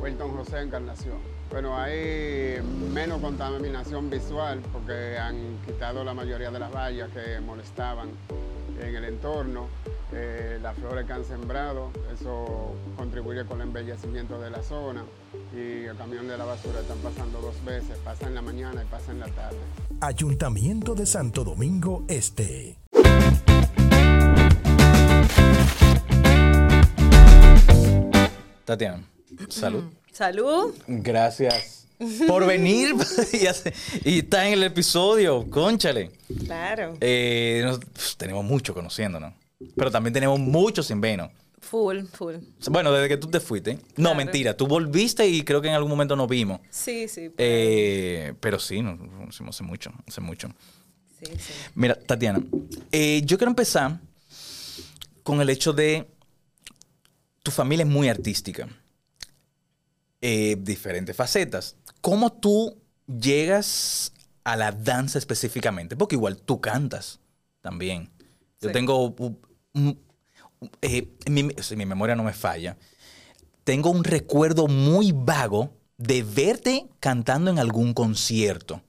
Wilton José Encarnación. Bueno, hay menos contaminación visual porque han quitado la mayoría de las vallas que molestaban en el entorno eh, las flores que han sembrado, eso contribuye con el embellecimiento de la zona y el camión de la basura están pasando dos veces, pasa en la mañana y pasa en la tarde. Ayuntamiento de Santo Domingo Este. Tatiana, salud. Salud. Gracias por venir y, estar en el episodio, conchale. Claro. Eh, tenemos mucho conociéndonos. Pero también tenemos muchos sin veno. Full, full. Bueno, desde que tú te fuiste. No, mentira. Tú volviste y creo que en algún momento nos vimos. Sí, sí. Eh, pero sí, nos conocimos hace mucho, hace mucho. Sí, sí. Mira, Tatiana, eh, yo quiero empezar con el hecho de tu familia es muy artística. Eh, diferentes facetas. ¿Cómo tú llegas a la danza específicamente? Porque igual tú cantas también. Yo tengo eh, si mi memoria no me falla, tengo un recuerdo muy vago de verte cantando en algún concierto.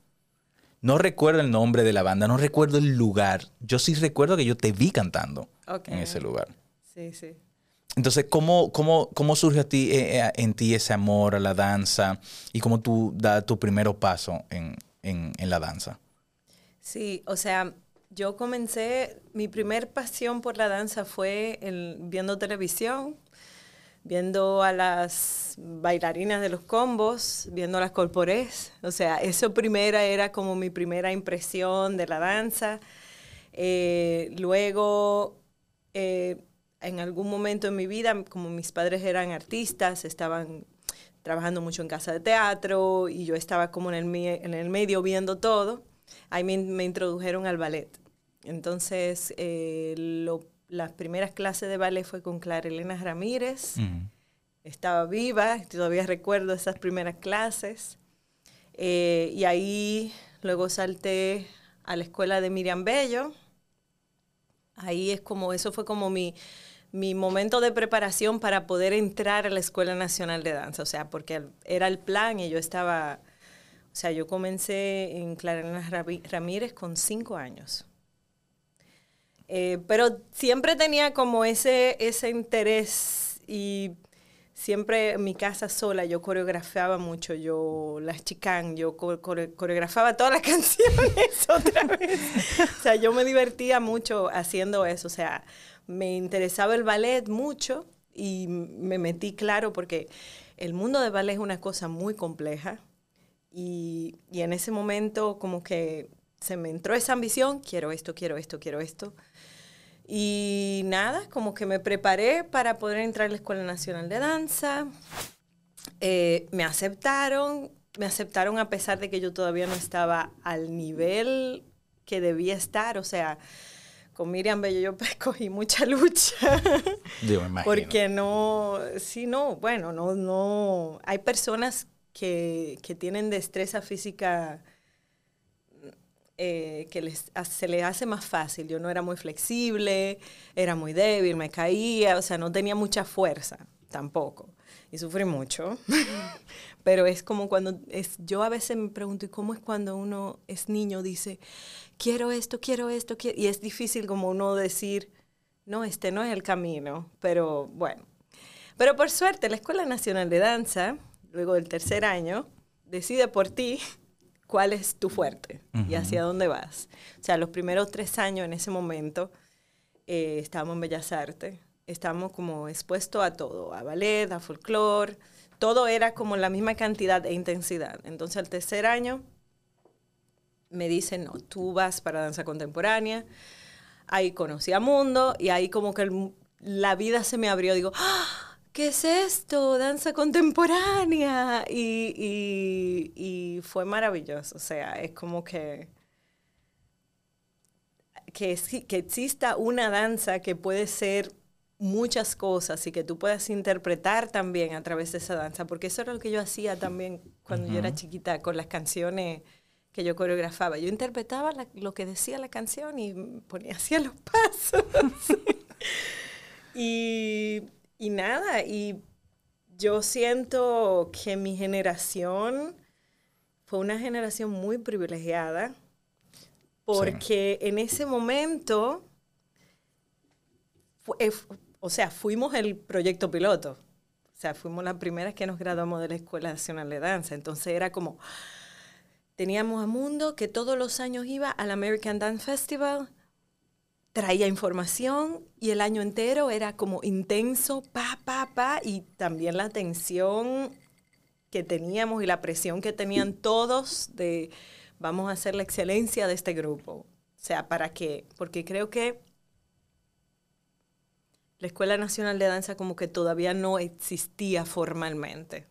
No recuerdo el nombre de la banda, no recuerdo el lugar. Yo sí recuerdo que yo te vi cantando en ese lugar. Sí, sí. Entonces, ¿cómo, cómo, cómo surge a ti, eh, eh, en ti ese amor a la danza y cómo tú das tu primer paso en, en la danza? Sí, o sea, yo comencé, mi primer pasión por la danza fue viendo televisión, viendo a las bailarinas de los combos, viendo las corpores. O sea, eso primera era como mi primera impresión de la danza. Eh, luego, en algún momento en mi vida, como mis padres eran artistas, estaban trabajando mucho en casa de teatro y yo estaba como en el, en el medio viendo todo, ahí me introdujeron al ballet. Entonces, eh, las primeras clases de ballet fue con Clara Elena Ramírez. Estaba viva, todavía recuerdo esas primeras clases. Eh, y ahí luego salté a la escuela de Miriam Bello. Ahí es como, eso fue como mi, mi momento de preparación para poder entrar a la Escuela Nacional de Danza. O sea, porque era el plan y yo estaba, o sea, yo comencé en Clara Elena Ramírez con cinco años. Eh, pero siempre tenía como ese, ese interés y siempre en mi casa sola yo coreografiaba mucho, yo las chicán, yo coreografaba todas las canciones otra vez. o sea, yo me divertía mucho haciendo eso, o sea, me interesaba el ballet mucho y me metí claro porque el mundo del ballet es una cosa muy compleja y, y en ese momento como que se me entró esa ambición, quiero esto, quiero esto, quiero esto. Y nada, como que me preparé para poder entrar a la Escuela Nacional de Danza. Eh, me aceptaron, me aceptaron a pesar de que yo todavía no estaba al nivel que debía estar. O sea, con Miriam Bello yo cogí mucha lucha. Yo me imagino. Porque no, sí, no, bueno, no, no. Hay personas que, que tienen destreza física eh, que les, se les hace más fácil. Yo no era muy flexible, era muy débil, me caía, o sea, no tenía mucha fuerza tampoco. Y sufrí mucho. Pero es como cuando, es, yo a veces me pregunto, ¿y cómo es cuando uno es niño, dice, quiero esto, quiero esto, quiero? y es difícil como uno decir, no, este no es el camino, pero bueno. Pero por suerte, la Escuela Nacional de Danza, luego del tercer año, decide por ti cuál es tu fuerte y hacia dónde vas. O sea, los primeros tres años en ese momento eh, estábamos en Bellas Artes, estábamos como expuestos a todo, a ballet, a folclore, todo era como la misma cantidad e intensidad. Entonces, al tercer año me dicen, no, tú vas para danza contemporánea. Ahí conocí a Mundo y ahí como que la vida se me abrió. Digo, ¡Ah! ¿qué es esto? Danza contemporánea. Y, fue maravilloso. O sea, es como que, que exista una danza que puede ser muchas cosas y que tú puedas interpretar también a través de esa danza, porque eso era lo que yo hacía también cuando yo era chiquita con las canciones que yo coreografaba. Yo interpretaba lo que decía la canción y ponía así los pasos. y, y nada, y yo siento que mi generación fue una generación muy privilegiada porque en ese momento, eh, o sea, fuimos el proyecto piloto. O sea, fuimos las primeras que nos graduamos de la Escuela Nacional de Danza. Entonces era como, Teníamos a Mundo que todos los años iba al American Dance Festival, traía información y el año entero era como intenso, pa, pa, pa, y también la tensión que teníamos y la presión que tenían todos de vamos a hacer la excelencia de este grupo. O sea, ¿para qué? Porque creo que la Escuela Nacional de Danza como que todavía no existía formalmente.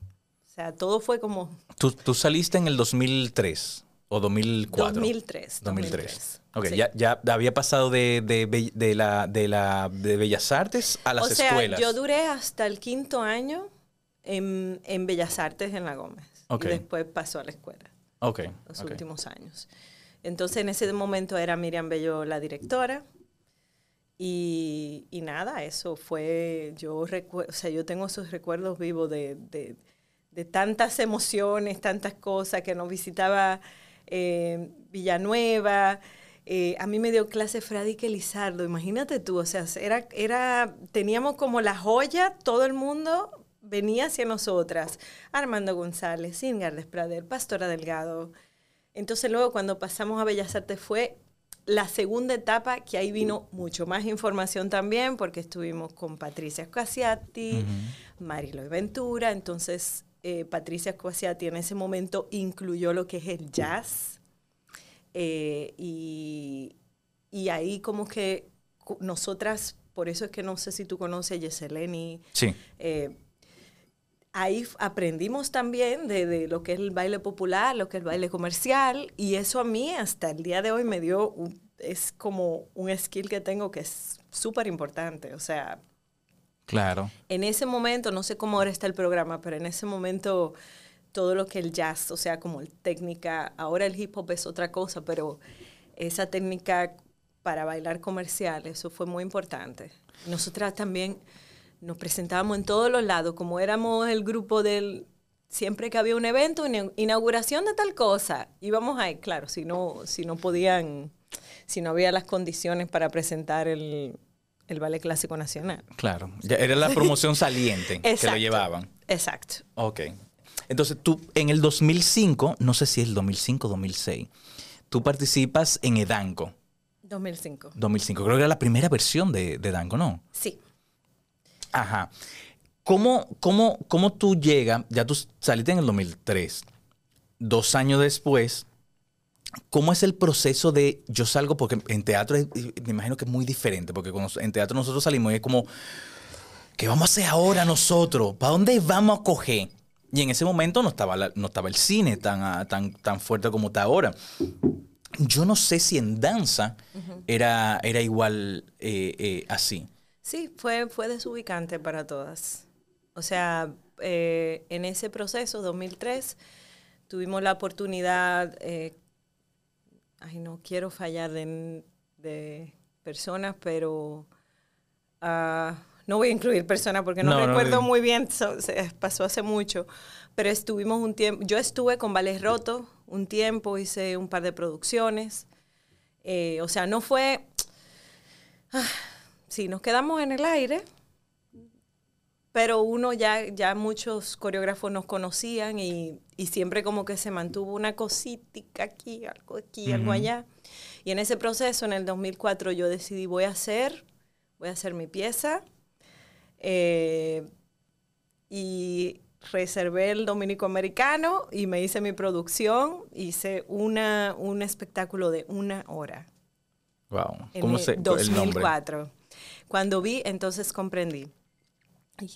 O sea, todo fue como... ¿Tú, saliste en el 2003 o 2004? 2003. 2003. Ok, ya, ya había pasado de, de, la, de, la, de Bellas Artes a las o sea, escuelas. Yo duré hasta el quinto año en, en Bellas Artes en La Gómez. Y después pasó a la escuela. Ok. Los últimos años. Entonces, en ese momento era Miriam Bello la directora. Y, nada, eso fue, yo recuerdo, o sea, yo tengo esos recuerdos vivos de, de de tantas emociones, tantas cosas, que nos visitaba eh, Villanueva. Eh, a mí me dio clase Fradique Lizardo, imagínate tú, o sea, era, era, teníamos como la joya, todo el mundo venía hacia nosotras. Armando González, Ingar Desprader, Pastora Delgado. Entonces luego cuando pasamos a Bellas Artes fue la segunda etapa, que ahí vino mucho más información también, porque estuvimos con Patricia Scasiati, Marilo Ventura, entonces eh, Patricia Escociati en ese momento incluyó lo que es el jazz. Eh, y, ahí como que nosotras, por eso es que no sé si tú conoces a Yeseleni. Sí. Eh, ahí aprendimos también de, lo que es el baile popular, lo que es el baile comercial, y eso a mí hasta el día de hoy me dio, es como un skill que tengo que es súper importante. O sea, Claro. En ese momento, no sé cómo ahora está el programa, pero en ese momento todo lo que el jazz, o sea, como técnica, ahora el hip hop es otra cosa, pero esa técnica para bailar comercial, eso fue muy importante. Nosotras también nos presentábamos en todos los lados, como éramos el grupo del, siempre que había un evento, una inauguración de tal cosa, íbamos ahí, claro, si no, si no podían, si no había las condiciones para presentar el, el Ballet Clásico Nacional. Claro, ya era la promoción saliente que lo llevaban. Exacto. Ok. Entonces tú, en el 2005, no sé si es el 2005 o 2006, tú participas en Edanco. 2005. 2005, creo que era la primera versión de, de Edanco, ¿no? Sí. Ajá. ¿Cómo, cómo, ¿Cómo tú llegas, ya tú saliste en el 2003, dos años después, ¿Cómo es el proceso de yo salgo? Porque en teatro me imagino que es muy diferente, porque en teatro nosotros salimos y es como, ¿qué vamos a hacer ahora nosotros? ¿Para dónde vamos a coger? Y en ese momento no estaba, no estaba el cine tan, ah, tan, tan fuerte como está ahora. Yo no sé si en danza era, era igual eh, eh, así. Sí, fue, fue desubicante para todas. O sea, eh, en ese proceso, 2003, tuvimos la oportunidad ay, no quiero fallar de, personas, pero ah, no voy a incluir personas porque no, recuerdo muy bien, pasó hace mucho, pero estuvimos un tiempo, yo estuve con Vales Roto un tiempo, hice un par de producciones, eh, o sea, no fue, ah, sí, nos quedamos en el aire, pero uno ya, ya muchos coreógrafos nos conocían y, y siempre como que se mantuvo una cosita aquí, algo aquí, algo allá. Y en ese proceso, en el 2004, yo decidí, voy a hacer, voy a hacer mi pieza. eh, y reservé el dominico americano y me hice mi producción. Hice una, un espectáculo de una hora. Wow. En ¿Cómo el se el nombre? 2004. Cuando vi, entonces comprendí. Ay,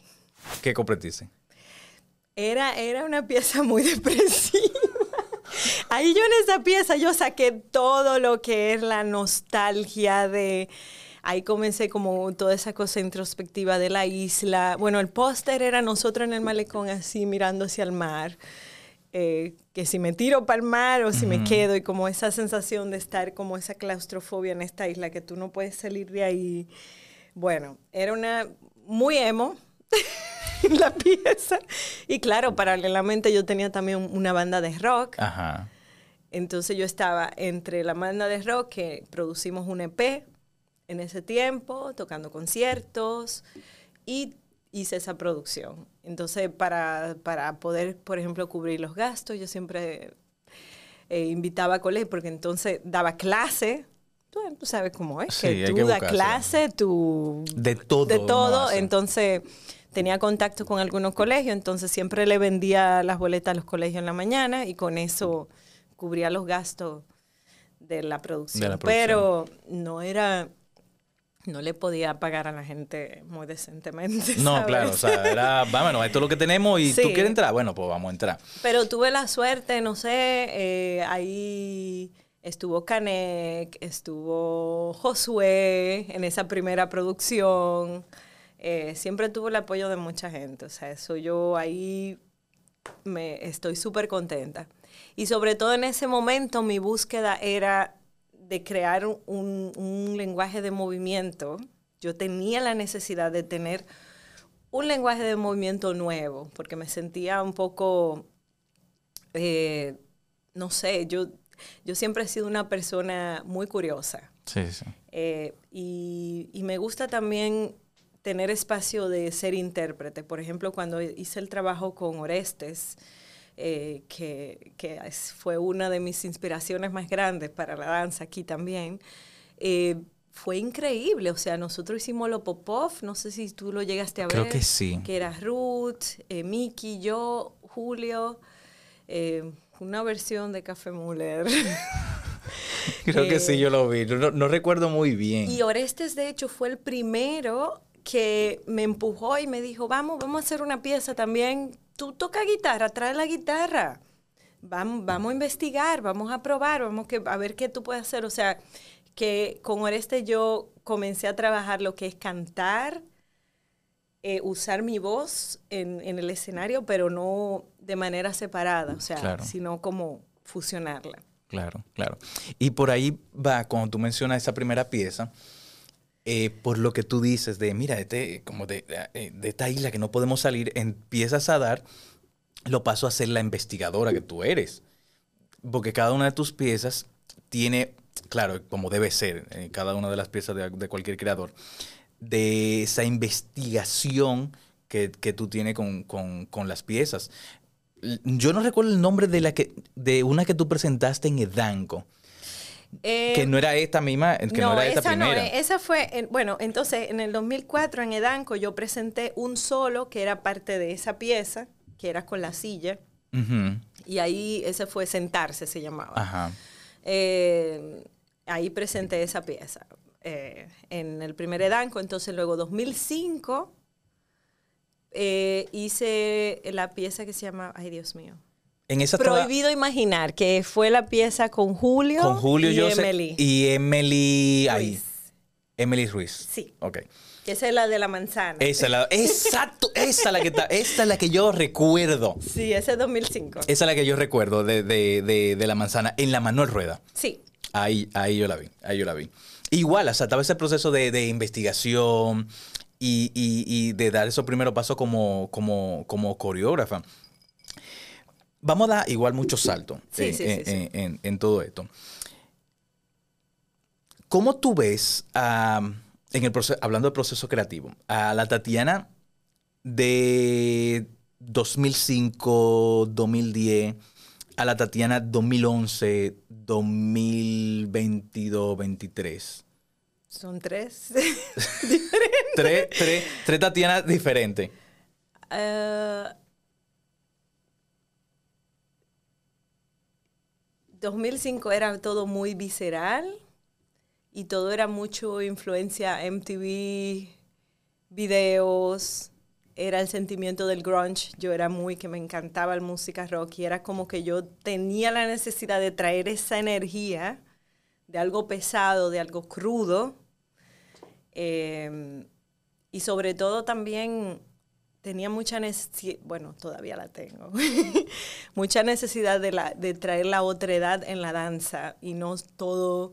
¿Qué compretiste? Era, era una pieza muy depresiva. Ahí yo en esa pieza yo saqué todo lo que es la nostalgia de... Ahí comencé como toda esa cosa introspectiva de la isla. Bueno, el póster era nosotros en el malecón así mirando hacia el mar. Eh, que si me tiro para el mar o si me quedo y como esa sensación de estar como esa claustrofobia en esta isla que tú no puedes salir de ahí. Bueno, era una muy emo la pieza. Y claro, paralelamente yo tenía también una banda de rock. Ajá. Entonces yo estaba entre la banda de rock que producimos un EP en ese tiempo, tocando conciertos y hice esa producción. Entonces para, para poder, por ejemplo, cubrir los gastos, yo siempre eh, invitaba a colegios porque entonces daba clase. Tú, tú sabes cómo es, Sí, que tú das clase, tú... De todo De todo. Entonces tenía contacto con algunos colegios, entonces siempre le vendía las boletas a los colegios en la mañana y con eso cubría los gastos de la producción. De la Pero no era, no le podía pagar a la gente muy decentemente. No, claro, o sea, era, vámonos, esto es lo que tenemos y tú quieres entrar, bueno, pues vamos a entrar. Pero tuve la suerte, no sé, eh, ahí estuvo Canek, estuvo Josué en esa primera producción. Eh, siempre tuve el apoyo de mucha gente, o sea, eso yo ahí me estoy súper contenta. Y sobre todo en ese momento mi búsqueda era de crear un, un lenguaje de movimiento. Yo tenía la necesidad de tener un lenguaje de movimiento nuevo, porque me sentía un poco, eh, no sé, yo, yo siempre he sido una persona muy curiosa. Sí, sí. Eh, y, y me gusta también tener espacio de ser intérprete. Por ejemplo, cuando hice el trabajo con Orestes, eh, que, fue una de mis inspiraciones más grandes para la danza aquí también, eh, fue increíble. O sea, nosotros hicimos lo Popov, no sé si tú lo llegaste a ver. Creo que sí. Que era Ruth, eh, Miki, yo, Julio, una versión de Café Muller. Creo que sí, yo lo vi. No, no recuerdo muy bien. Y Orestes, de hecho, fue el primero que me empujó y me dijo, vamos, vamos a hacer una pieza también. Tú toca guitarra, trae la guitarra. Vamos, vamos a investigar, vamos a probar, vamos que, a ver qué tú puedes hacer. O sea, que con Orestes yo comencé a trabajar lo que es cantar, eh, usar mi voz en, en el escenario, pero no de manera separada, o sea, Claro. sino como fusionarla. Claro, claro. Y por ahí va, cuando tú mencionas esa primera pieza, eh, por lo que tú dices de, mira, este, como de, de- de esta isla que no podemos salir, empiezas a dar lo paso a ser la investigadora que tú eres. Porque cada una de tus piezas tiene, claro, como debe ser, eh, cada una de las piezas de, de cualquier creador, de esa investigación que, que tú tienes con, con- con las piezas. Yo no recuerdo el nombre de, la que, de una que tú presentaste en Edanco, Eh, que no era esta misma, que no, era esta esa primera. no, eh, esa fue, en- bueno, entonces en el 2004 en Edanco yo presenté un solo que era parte de esa pieza, que era con la silla, y ahí ese fue Sentarse, se llamaba. Ajá. Eh, ahí presenté esa pieza eh, en el primer Edanco, entonces luego 2005 eh, hice la pieza que se llama, ay Dios mío, En esa Prohibido Imaginar, que fue la pieza con Julio, con Julio y Joseph Emily. y Emily ahí. Ruiz. Emily Ruiz. Sí. Ok. Que esa es la de la manzana. Esa es la, exacto, esa es la que está, esa es la que yo recuerdo. Sí, ese es 2005. Esa es la que yo recuerdo de, de- de- de la manzana en la Manuel Rueda. Sí. Ahí, ahí yo la vi, ahí yo la vi. Igual, o sea, estaba ese proceso de, de investigación y, y- y de dar esos primeros pasos como, como, como coreógrafa. Vamos a dar igual muchos saltos Sí, en, sí, sí, en- sí. en- en- en todo esto. ¿Cómo tú ves, a, en el proceso, hablando del proceso creativo, a la Tatiana de 2005, 2010 a la Tatiana 2011, 2022, 23? Son tres. tres, tres, tres Tatianas diferentes. Eh, 2005 era todo muy visceral y todo era mucho influencia MTV, videos, era el sentimiento del grunge. Yo era muy que me encantaba la música rock y era como que yo tenía la necesidad de traer esa energía de algo pesado, de algo crudo. Eh, y sobre todo también tenía mucha necesidad, bueno, todavía la tengo, mucha necesidad de, la, de traer la otra edad en la danza y no todo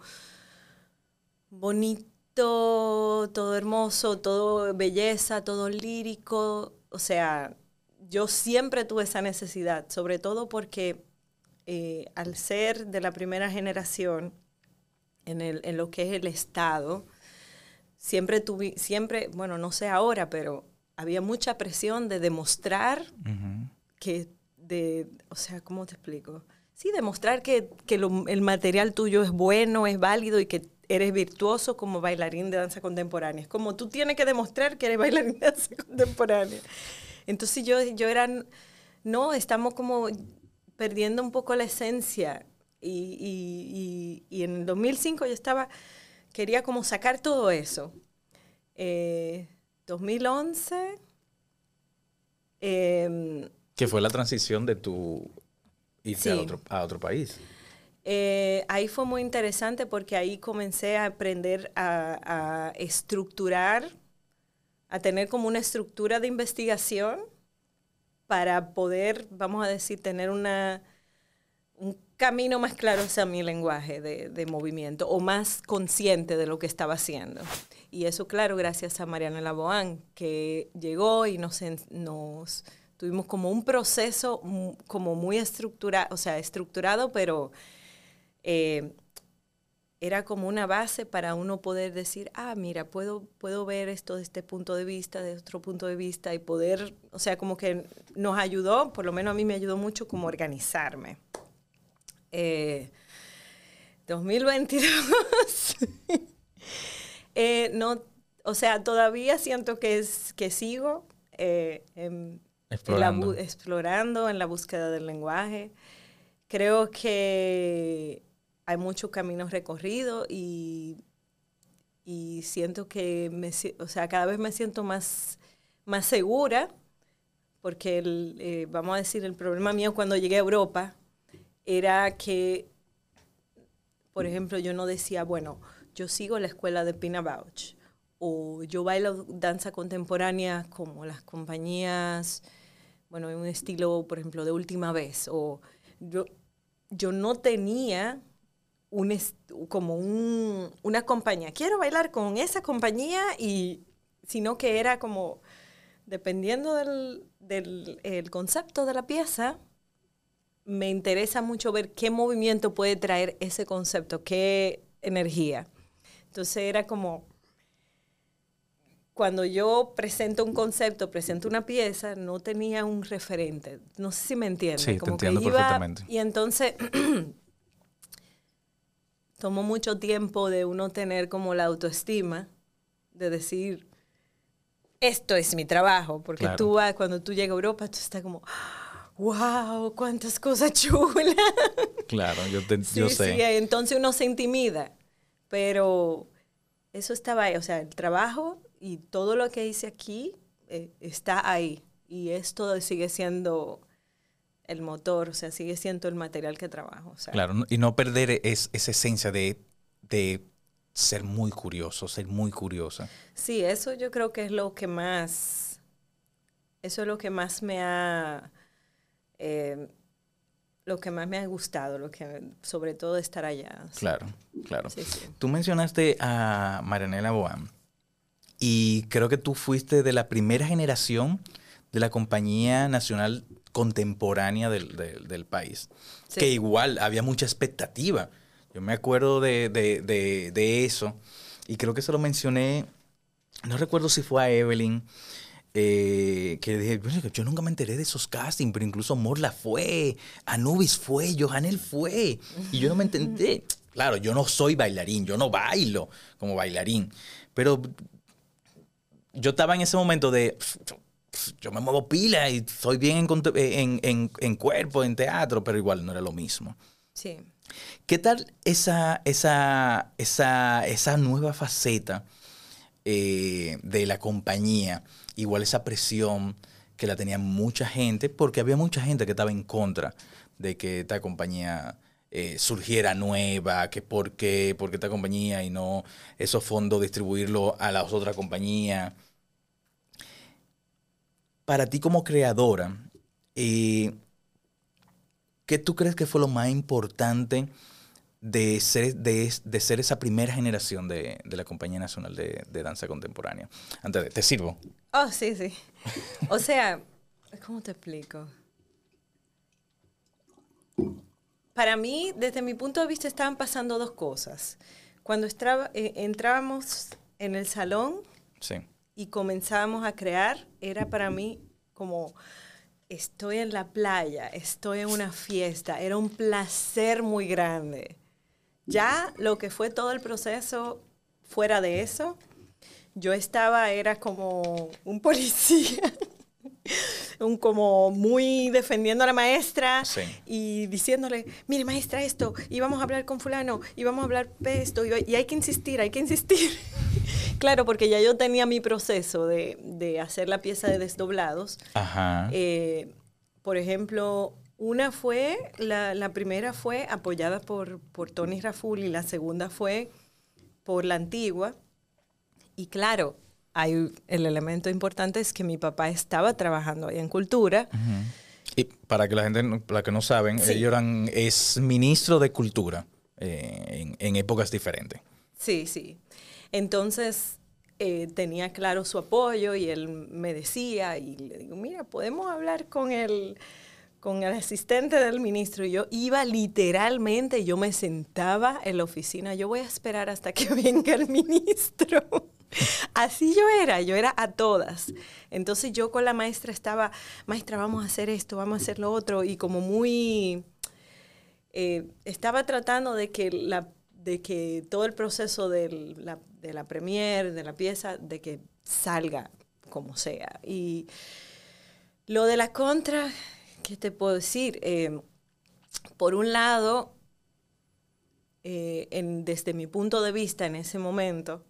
bonito, todo hermoso, todo belleza, todo lírico. O sea, yo siempre tuve esa necesidad, sobre todo porque eh, al ser de la primera generación en, el, en lo que es el Estado, siempre tuve, siempre, bueno, no sé ahora, pero había mucha presión de demostrar que, de, o sea, ¿cómo te explico? Sí, demostrar que, que el material tuyo es bueno, es válido y que eres virtuoso como bailarín de danza contemporánea. Es como tú tienes que demostrar que eres bailarín de danza contemporánea. Entonces yo, yo era, no, estamos como perdiendo un poco la esencia. Y, y, y, en el 2005 yo estaba, quería como sacar todo eso. Eh, 2011. Eh, que fue la transición de tu irte a, otro, a otro país. Eh, ahí fue muy interesante porque ahí comencé a aprender a, estructurar, a tener como una estructura de investigación para poder, vamos a decir, tener una, un camino más claro hacia mi lenguaje de, de, movimiento o más consciente de lo que estaba haciendo. Y eso, claro, gracias a Mariana Laboán, que llegó y nos, nos tuvimos como un proceso como muy estructurado, o sea, estructurado, pero eh, era como una base para uno poder decir, ah, mira, puedo, puedo ver esto de este punto de vista, de otro punto de vista, y poder, o sea, como que nos ayudó, por lo menos a mí me ayudó mucho como organizarme. 2022. Eh, Eh, no, o sea, todavía siento que, es, que sigo eh, explorando. En la, búsqueda del lenguaje. Creo que hay muchos caminos recorridos y, y siento que, me, o sea, cada vez me siento más, más segura porque el, eh, vamos a decir, el problema mío cuando llegué a Europa era que, por ejemplo, yo no decía, bueno, yo sigo la escuela de Pina Bausch o yo bailo danza contemporánea como las compañías, bueno, en un estilo, por ejemplo, de última vez, o yo, yo no tenía un, como un, una compañía, quiero bailar con esa compañía, y sino que era como, dependiendo del, del el concepto de la pieza, me interesa mucho ver qué movimiento puede traer ese concepto, qué energía. Entonces era como, cuando yo presento un concepto, presento una pieza, no tenía un referente. No sé si me entiendes. Sí, te entiendo perfectamente. Y entonces tomó mucho tiempo de uno tener como la autoestima de decir, esto es mi trabajo, porque tú vas, cuando tú llegas a Europa, tú estás como, wow, cuántas cosas chulas. Claro, yo, te, yo sé. Sí, entonces uno se intimida pero eso estaba ahí, o sea, el trabajo y todo lo que hice aquí eh, está ahí. Y esto sigue siendo el motor, o sea, sigue siendo el material que trabajo. claro, y no perder es, esa esencia de, ser muy curioso, ser muy curiosa. Sí, eso yo creo que es lo que más, eso es lo que más me ha... Eh, lo que más me ha gustado, lo que sobre todo estar allá. Claro, claro. Tú mencionaste a Marianela Boam y creo que tú fuiste de la primera generación de la compañía nacional contemporánea del, país, que igual había mucha expectativa. Yo me acuerdo de, de, eso y creo que se lo mencioné, no recuerdo si fue a Evelyn eh, que dije, "Bueno, yo nunca me enteré de esos castings, pero incluso Morla fue, Anubis fue, Johanel fue, y yo no me entendí. Claro, yo no soy bailarín, yo no bailo como bailarín, pero yo estaba en ese momento de, yo, yo me muevo pila y soy bien en, conte- en- en- en cuerpo, en teatro, pero igual no era lo mismo. Sí. ¿Qué tal esa, esa, esa, esa nueva faceta eh, de la compañía? Igual esa presión que la tenía mucha gente, porque había mucha gente que estaba en contra de que esta compañía eh, surgiera nueva, que por qué, por qué esta compañía y no esos fondos distribuirlo a las otras compañías. Para ti como creadora, eh, ¿qué tú crees que fue lo más importante de ser, de, de ser esa primera generación de, de la Compañía Nacional de, de Danza Contemporánea? Antes de, ¿te sirvo? Oh, sí, sí. O sea, ¿cómo te explico? Para mí, desde mi punto de vista, estaban pasando dos cosas. Cuando estraba- eh, entrábamos en el salón Sí. Y comenzábamos a crear, era para mí como estoy en la playa, estoy en una fiesta, era un placer muy grande. Ya lo que fue todo el proceso fuera de eso, yo estaba, era como un policía, un como muy defendiendo a la maestra Sí. y diciéndole, mire maestra esto, y vamos a hablar con fulano, y vamos a hablar de esto, y, y hay que insistir, hay que insistir. claro, porque ya yo tenía mi proceso de, de hacer la pieza de desdoblados. Ajá. Eh, por ejemplo, una fue, la, la primera fue apoyada por, por Tony Raful y la segunda fue por la antigua. Y claro, hay, el elemento importante es que mi papá estaba trabajando ahí en cultura. y para que la gente, no- para que no saben, Sí. ellos eran, es ministro de Cultura eh, en, en épocas diferentes. Sí, sí. Entonces eh, tenía claro su apoyo y él me decía, y le digo, mira, podemos hablar con el, con el asistente del ministro. Y yo iba literalmente, yo me sentaba en la oficina, yo voy a esperar hasta que venga el ministro. Así yo era, yo era a todas. Entonces yo con la maestra estaba, maestra, vamos a hacer esto, vamos a hacer lo otro, y como muy eh, estaba tratando de que, la, de que todo el proceso del- la, de la premier, de la pieza, de que salga como sea. Y lo de la contra, ¿qué te puedo decir? Eh, por un lado, eh, en- desde mi punto de vista en ese momento,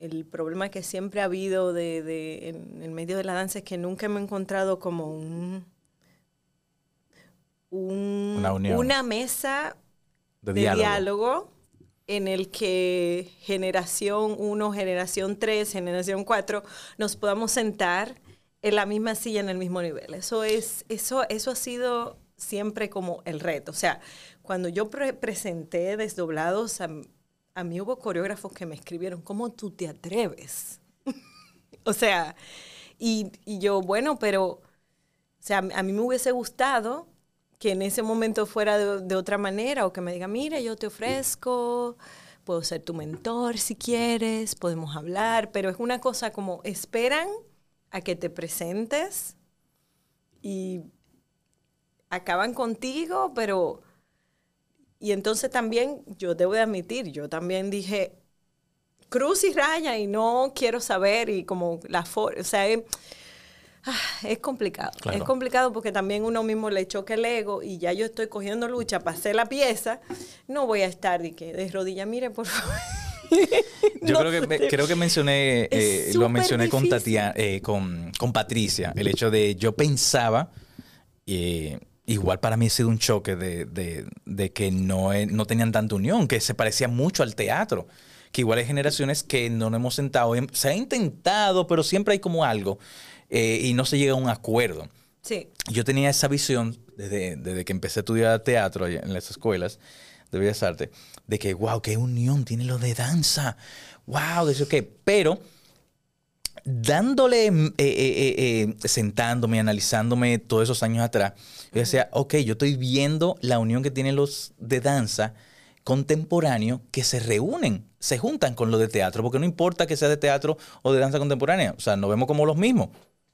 el problema que siempre ha habido de, de- en el medio de la danza es que nunca me he encontrado como un, un- Una mesa De, de diálogo. diálogo. En el que generación 1, generación 3, generación 4 nos podamos sentar en la misma silla, en el mismo nivel. Eso, es, eso, eso ha sido siempre como el reto. O sea, cuando yo pre- presenté Desdoblados, a, a mí hubo coreógrafos que me escribieron, ¿cómo tú te atreves? o sea, y, y yo, bueno, pero, o sea, a mí me hubiese gustado que en ese momento fuera de, otra manera o que me diga, mira, yo te ofrezco, puedo ser tu mentor si quieres, podemos hablar, pero es una cosa como esperan a que te presentes y acaban contigo, pero... Y entonces también yo debo de admitir, yo también dije, cruz y raya y no quiero saber y como la forma, o sea, es, ah, es complicado. Claro. Es complicado porque también uno mismo le choca el ego y ya yo estoy cogiendo lucha para hacer la pieza, no voy a estar de que de rodilla, mire, por favor. Yo No creo, que, me- creo que mencioné, eh, lo mencioné con, difícil. Tatia- eh, con, con Patricia, el hecho de yo pensaba, eh, igual para mí ha sido un choque de, de- de que no, no tenían tanta unión, que se parecía mucho al teatro, que igual hay generaciones que no nos hemos sentado, em- se ha intentado, pero siempre hay como algo eh, y no se llega a un acuerdo. Sí, Yo tenía esa visión desde, desde que empecé a estudiar teatro en las escuelas de Bellas Artes, de que, wow, qué unión tiene lo de danza, wow, de eso que, pero dándole, eh, eh, sentándome, analizándome todos esos años atrás, yo decía, ok, yo estoy viendo la unión que tienen los de danza contemporáneo que se reúnen, se juntan con los de teatro, porque no importa que sea de teatro o de danza contemporánea, o sea, nos vemos como los mismos,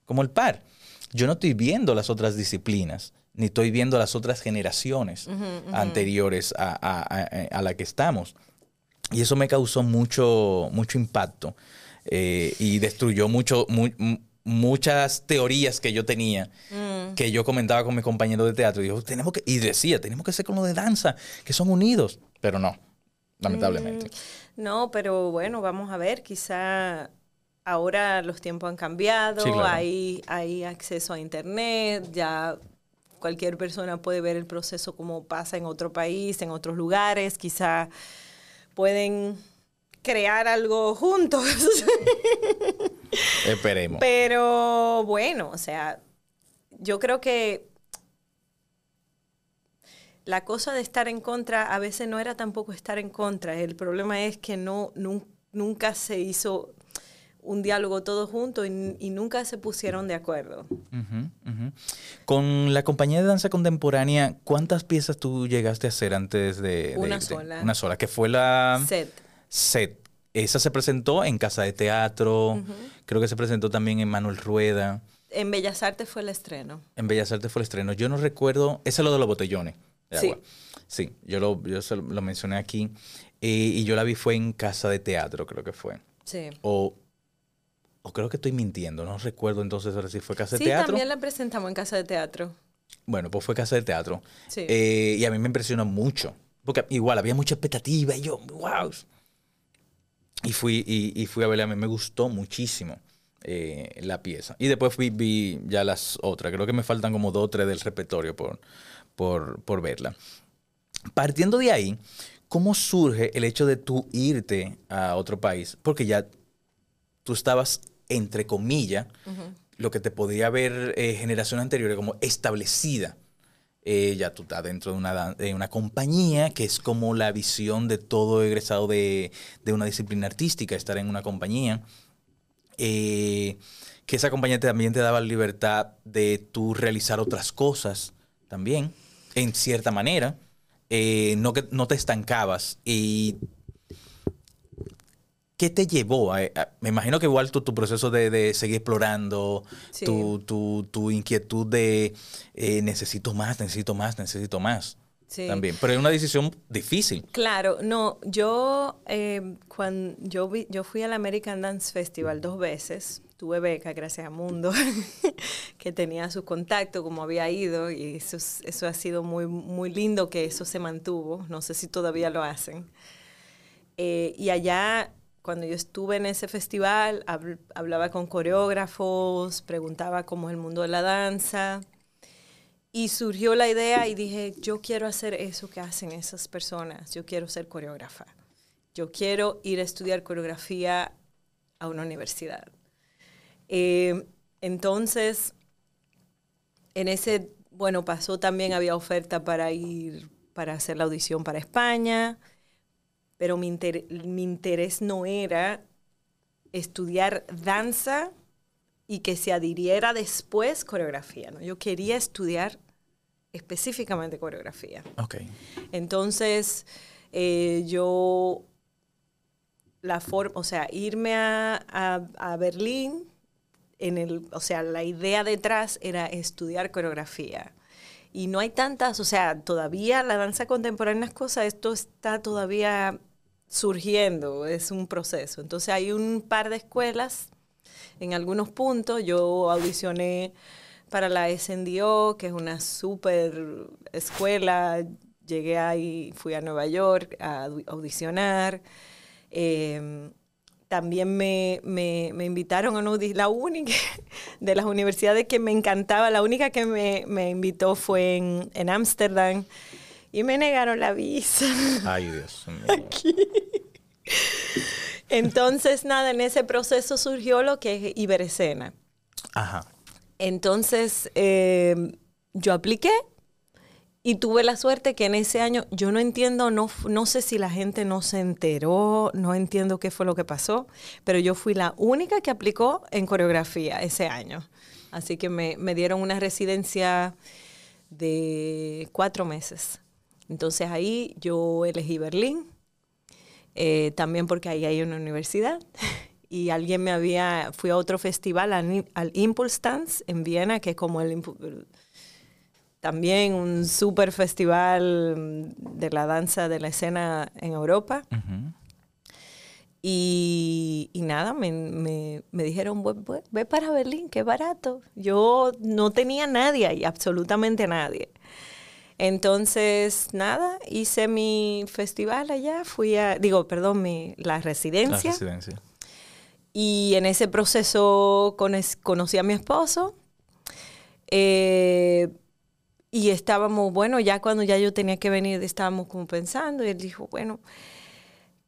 como el par. Yo no estoy viendo las otras disciplinas, ni estoy viendo las otras generaciones anteriores a, a- a- a la que estamos. Y eso me causó mucho, mucho impacto eh, y destruyó mucho, mu- mu- muchas teorías que yo tenía, que yo comentaba con mis compañeros de teatro. Y, dijo, tenemos que, y decía, tenemos que ser con lo de danza, que son unidos. Pero no, lamentablemente. No, pero bueno, vamos a ver, quizá ahora los tiempos han cambiado, Sí, claro. hay, hay acceso a internet, ya cualquier persona puede ver el proceso como pasa en otro país, en otros lugares, quizá pueden crear algo juntos. Esperemos. Pero bueno, o sea, yo creo que la cosa de estar en contra a veces no era tampoco estar en contra. El problema es que no nun- nunca se hizo un diálogo todo junto y, y nunca se pusieron de acuerdo. Con la compañía de danza contemporánea, ¿cuántas piezas tú llegaste a hacer antes de...? Una de- sola. Una sola, que fue la... Set. Set. Esa se presentó en Casa de Teatro, creo que se presentó también en Manuel Rueda, En Bellas Artes fue el estreno. en Bellas Artes fue el estreno. Yo no recuerdo, ese es lo de los botellones de Sí. agua. Sí, yo lo, yo lo mencioné aquí. Eh, y yo la vi fue en Casa de Teatro, creo que fue. Sí. O, o creo que estoy mintiendo, no recuerdo entonces ahora si fue Casa de Sí, Teatro. también la presentamos en Casa de Teatro. Bueno, pues fue Casa de Teatro. Sí. Eh, y a mí me impresionó mucho. Porque igual había mucha expectativa y yo, wow. Y fui, y, y fui a verla, a mí me gustó muchísimo eh, la pieza. Y después fui, vi ya las otras. Creo que me faltan como dos o tres del repertorio por, por, por verla. Partiendo de ahí, ¿cómo surge el hecho de tú irte a otro país? Porque ya tú estabas, entre comillas, lo que te podría ver eh, generación anterior como establecida. Eh, ya tú estás dentro de una, de una compañía que es como la visión de todo egresado de, de una disciplina artística, estar en una compañía. Eh, que esa compañía también te daba libertad de tú realizar otras cosas también, en cierta manera. Eh, no, que, no te estancabas. Y ¿Qué te llevó? a- a- me imagino que igual tu, tu proceso de, de seguir explorando, Sí. tu, tu- tu inquietud de eh, necesito más, necesito más, necesito más. Sí. También. Pero es una decisión difícil. Claro, no, yo cuando yo vi, yo fui al American Dance Festival dos veces, tuve beca gracias a Mundo, que tenía su contacto, como había ido, y eso, es- eso ha sido muy, muy lindo que eso se mantuvo, no sé si todavía lo hacen. Eh, y allá, cuando yo estuve en ese festival, habl- hablaba con coreógrafos, preguntaba cómo es el mundo de la danza. Y surgió la idea y dije, yo quiero hacer eso que hacen esas personas, yo quiero ser coreógrafa, yo quiero ir a estudiar coreografía a una universidad. Eh, entonces, en ese, bueno, pasó también, había oferta para ir, para hacer la audición para España, pero mi, inter- mi interés no era estudiar danza y que se adhiriera después coreografía. ¿no? Yo quería estudiar específicamente coreografía. Ok. Entonces, eh, yo, la forma, o sea, irme a, a- a Berlín, en el, o sea, la idea detrás era estudiar coreografía. Y no hay tantas, o sea, todavía la danza contemporánea es cosa, esto está todavía surgiendo, es un proceso. Entonces hay un par de escuelas en algunos puntos. Yo audicioné para la SNDO, que es una súper escuela. Llegué ahí, fui a Nueva York a au- audicionar. Eh, también me, me- me invitaron a una la única de las universidades que me encantaba, la única que me, me invitó fue en en Ámsterdam y me negaron la visa. Ay, Dios mío. Entonces, nada, en ese proceso surgió lo que es Iberescena. Ajá. Entonces, eh, yo apliqué y tuve la suerte que en ese año, yo no entiendo, no, no sé si la gente no se enteró, no entiendo qué fue lo que pasó, pero yo fui la única que aplicó en coreografía ese año. Así que me, me dieron una residencia de cuatro meses. Entonces ahí yo elegí Berlín, eh, también porque ahí hay una universidad y alguien me había, fui a otro festival, al, al Impulse Dance en Viena, que es como el, también un super festival de la danza de la escena en Europa. Y, y nada, me, me- me dijeron, "Ve- ve- ve para Berlín, qué barato. Yo no tenía nadie ahí, absolutamente nadie. Entonces, nada, hice mi festival allá, fui a, digo, perdón, mi, la La residencia. residencia. Y en ese proceso cones- conocí a mi esposo. eh, y estábamos, bueno, ya cuando ya yo tenía que venir, estábamos como pensando. Y él dijo, bueno,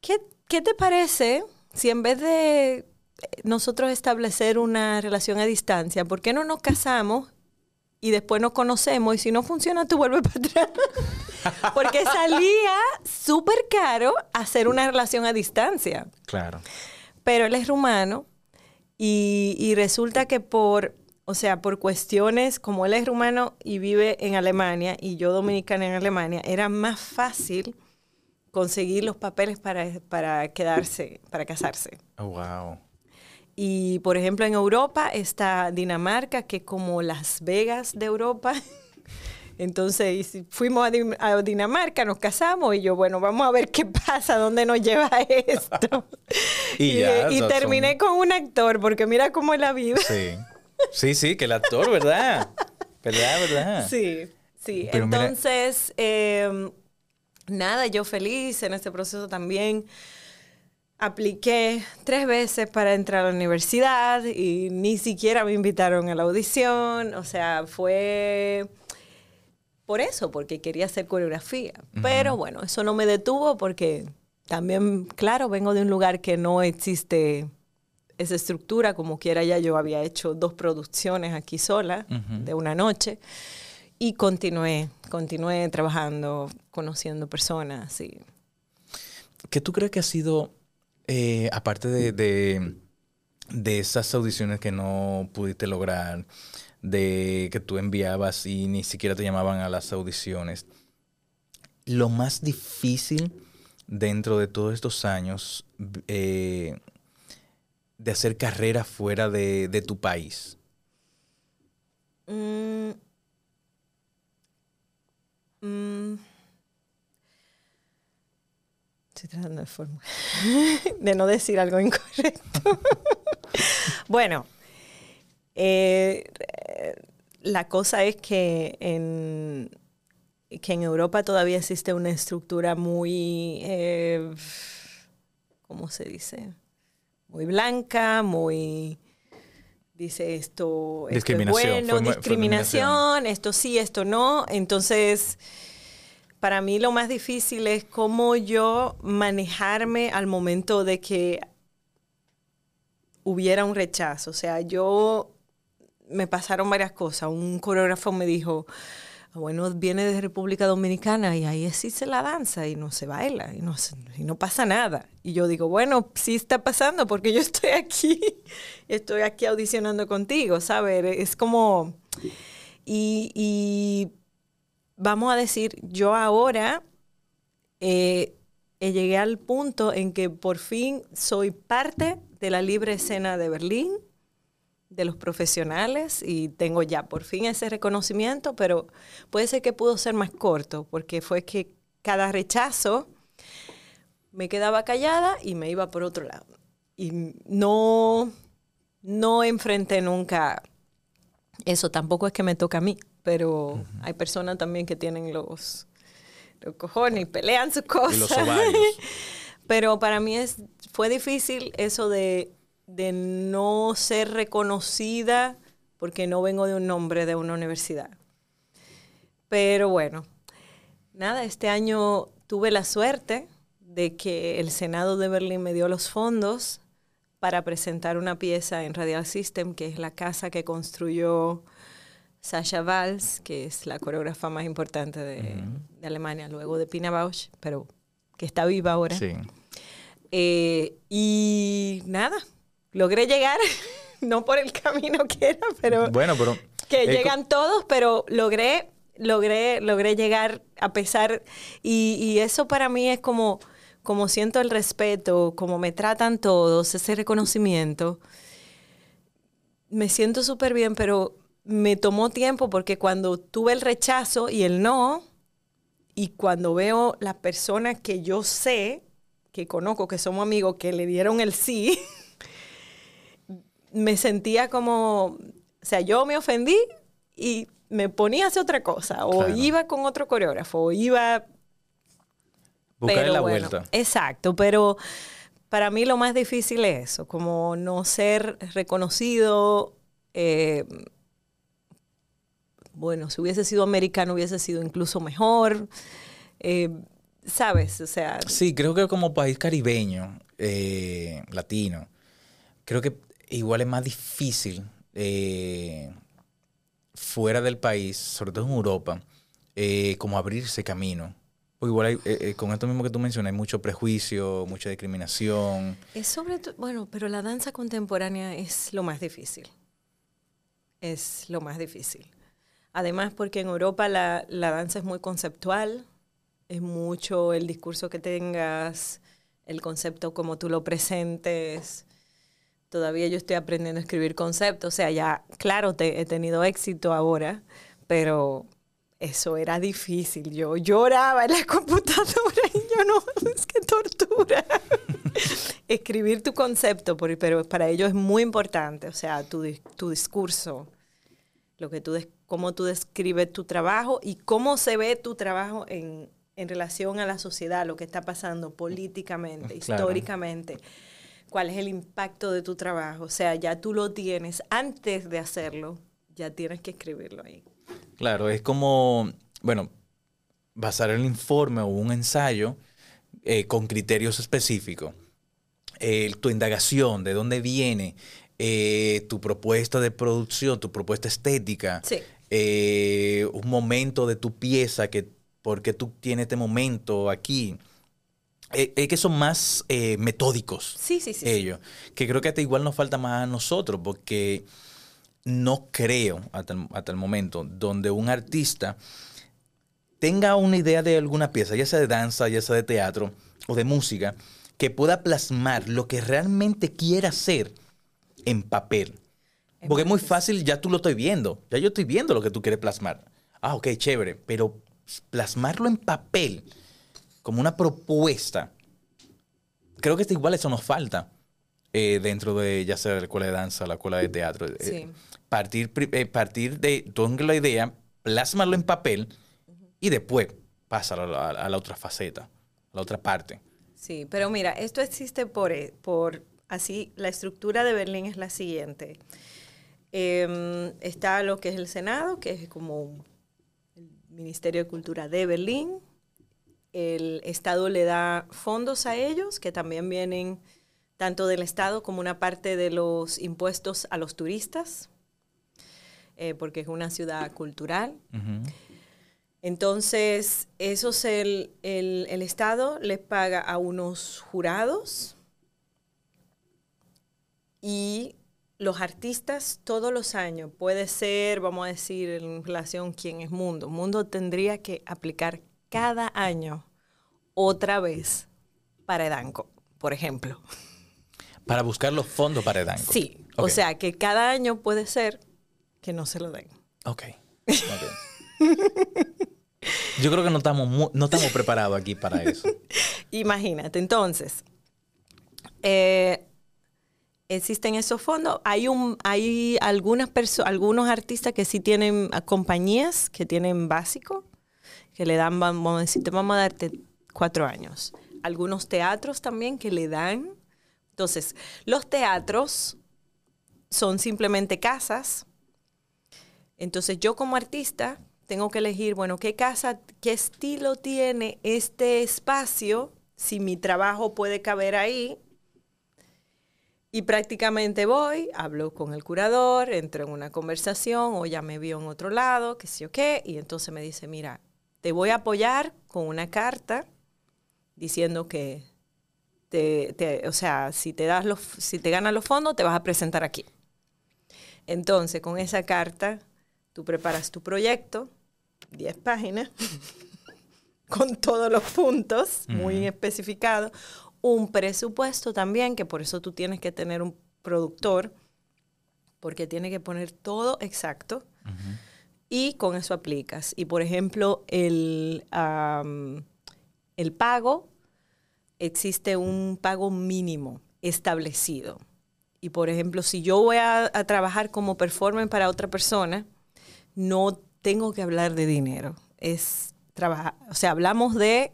¿qué, qué te parece si en vez de eh, nosotros establecer una relación a distancia, ¿por qué no nos casamos y después nos conocemos? Y si no funciona, tú vuelves para atrás. Porque salía súper caro hacer una relación a distancia Claro. pero él es rumano y, y resulta que por, o sea, por cuestiones, como él es rumano y vive en Alemania y yo dominicana en Alemania, era más fácil conseguir los papeles para, para quedarse, para casarse. Oh, wow. Y por ejemplo en Europa está Dinamarca, que es como Las Vegas de Europa. Entonces fuimos a, Din- a Dinamarca, nos casamos y yo, bueno, vamos a ver qué pasa, dónde nos lleva esto. Y ya, terminé son- con un actor, porque mira cómo es la vida. Sí. Sí, sí, que el actor, ¿verdad? ¿Verdad, verdad? Sí, sí. Pero mira- Entonces, eh, nada, yo feliz en este proceso también. Apliqué tres veces para entrar a la universidad y ni siquiera me invitaron a la audición. O sea, fue por eso, porque quería hacer coreografía. Pero bueno, eso no me detuvo porque también, claro, vengo de un lugar que no existe esa estructura. Como quiera, ya yo había hecho dos producciones aquí sola de una noche. Y continué, continué trabajando, conociendo personas. Y, ¿Qué tú crees que ha sido, eh, aparte de, de, esas audiciones que no pudiste lograr, de que tú enviabas y ni siquiera te llamaban a las audiciones, lo más difícil dentro de todos estos años eh, de hacer carrera fuera de, de tu país? Mm. Mm. Estoy tratando de forma de no decir algo incorrecto. bueno, eh, eh, la cosa es que en, que en Europa todavía existe una estructura muy, eh, ¿cómo se dice? Muy blanca, muy dice esto, esto es bueno, discriminación, esto sí, esto no. Entonces, para mí lo más difícil es cómo yo manejarme al momento de que hubiera un rechazo. O sea, yo me pasaron varias cosas. Un coreógrafo me dijo, "Ah, bueno, viene de República Dominicana y ahí existe la danza y no se baila y no, se- y no pasa nada. Y yo digo, bueno, sí está pasando porque yo estoy aquí, estoy aquí audicionando contigo, ¿sabes? Es como... Y, y vamos a decir, yo ahora eh, eh, llegué al punto en que por fin soy parte de la libre escena de Berlín, de los profesionales, y tengo ya por fin ese reconocimiento, pero puede ser que pudo ser más corto, porque fue que cada rechazo me quedaba callada y me iba por otro lado. Y no, no enfrenté nunca eso, tampoco es que me toca a mí, pero hay personas también que tienen los, los cojones y pelean sus cosas. Y los ovarios. Pero para mí es, fue difícil eso de, de no ser reconocida porque no vengo de un nombre de una universidad. Pero bueno, nada, este año tuve la suerte de que el Senado de Berlín me dio los fondos para presentar una pieza en Radial System, que es la casa que construyó Sasha Valls, que es la coreógrafa más importante de, de Alemania, luego de Pina Bausch, pero que está viva ahora. Sí. Eh, y nada, logré llegar, no por el camino que era, pero Bueno, pero... que eh, llegan todos, pero logré, logré, logré llegar a pesar, y, y eso para mí es como como siento el respeto, como me tratan todos, ese reconocimiento, me siento súper bien, pero me tomó tiempo porque cuando tuve el rechazo y el no, y cuando veo las personas que yo sé, que conozco, que somos amigos, que le dieron el sí, me sentía como, o sea, yo me ofendí y me ponía a hacer otra cosa, o Claro. iba con otro coreógrafo, o iba Buscar la bueno, vuelta. Exacto, pero para mí lo más difícil es eso, como no ser reconocido. eh, bueno, si hubiese sido americano hubiese sido incluso mejor. eh, ¿Sabes? O sea, Sí, creo que como país caribeño, eh, latino, creo que igual es más difícil eh, fuera del país, sobre todo en Europa, como abrirse camino. Porque igual hay, eh, eh, con esto mismo que tú mencionas, hay mucho prejuicio, mucha discriminación. es sobre todo, bueno, pero la danza contemporánea es lo más difícil. Es lo más difícil. Además, porque en Europa la, la danza es muy conceptual, es mucho el discurso que tengas, el concepto como tú lo presentes. Todavía yo estoy aprendiendo a escribir conceptos, o sea, ya, claro, te- he tenido éxito ahora, pero eso era difícil. Yo lloraba en la computadora y yo no, es que tortura. Escribir tu concepto, pero para ello es muy importante, o sea, tu, tu discurso, lo que tú cómo tú describes tu trabajo y cómo se ve tu trabajo en, en relación a la sociedad, lo que está pasando políticamente, Claro. históricamente, cuál es el impacto de tu trabajo. O sea, ya tú lo tienes antes de hacerlo, ya tienes que escribirlo ahí. Claro, es como, bueno, basar el informe o un ensayo eh, con criterios específicos. Eh, tu indagación, de dónde viene eh, tu propuesta de producción, tu propuesta estética, Sí. Eh, un momento de tu pieza, que por qué tú tienes este momento aquí. Eh, es que son más eh, metódicos Sí, sí, sí. sí. ellos. Que creo que hasta igual nos falta más a nosotros, porque no creo hasta el, hasta el momento donde un artista tenga una idea de alguna pieza, ya sea de danza, ya sea de teatro o de música, que pueda plasmar lo que realmente quiera hacer en papel. Es Porque es muy fácil, ya tú lo estoy viendo, ya yo estoy viendo lo que tú quieres plasmar. Ah, ok, chévere, pero plasmarlo en papel como una propuesta, creo que igual eso nos falta eh, dentro de ya sea la escuela de danza, la escuela de teatro. Eh, Sí. partir, eh, partir de, tú la idea, plásmalo en papel y después pásalo a la, a la otra faceta, a la otra parte. Sí, pero mira, esto existe por, por así, la estructura de Berlín es la siguiente. Em, está lo que es el Senado, que es como el Ministerio de Cultura de Berlín. El Estado le da fondos a ellos, que también vienen tanto del Estado como una parte de los impuestos a los turistas, eh, porque es una ciudad cultural. Entonces, eso es el, el, el Estado les paga a unos jurados y los artistas todos los años, puede ser, vamos a decir, en relación quién es Mundo. Mundo tendría que aplicar cada año otra vez para Edanco, por ejemplo. Para buscar los fondos para Edanco. Sí, o sea que cada año puede ser que no se lo den. Ok. ok. Yo creo que no estamos, no estamos preparados aquí para eso. Imagínate, entonces, eh, existen esos fondos. Hay, un, hay algunas algunos artistas que sí tienen compañías que tienen básico, que le dan, vamos a decir, te vamos a darte cuatro años. Algunos teatros también que le dan. Entonces, los teatros son simplemente casas. Entonces, yo como artista tengo que elegir, bueno, qué casa, qué estilo tiene este espacio, si mi trabajo puede caber ahí. Y prácticamente voy, hablo con el curador, entro en una conversación o ya me vio en otro lado, qué sé yo qué, y entonces me dice, mira, te voy a apoyar con una carta diciendo que, te, te- o sea, si te, das los, si te ganas los fondos, te vas a presentar aquí. Entonces, con esa carta, tú preparas tu proyecto, 10 páginas, con todos los puntos, muy especificado. Un presupuesto también, que por eso tú tienes que tener un productor, porque tiene que poner todo exacto. Y con eso aplicas. Y por ejemplo, el, el pago, existe un pago mínimo establecido. Y por ejemplo, si yo voy a, a trabajar como performer para otra persona, no tengo que hablar de dinero. Es trabajar, o sea, hablamos de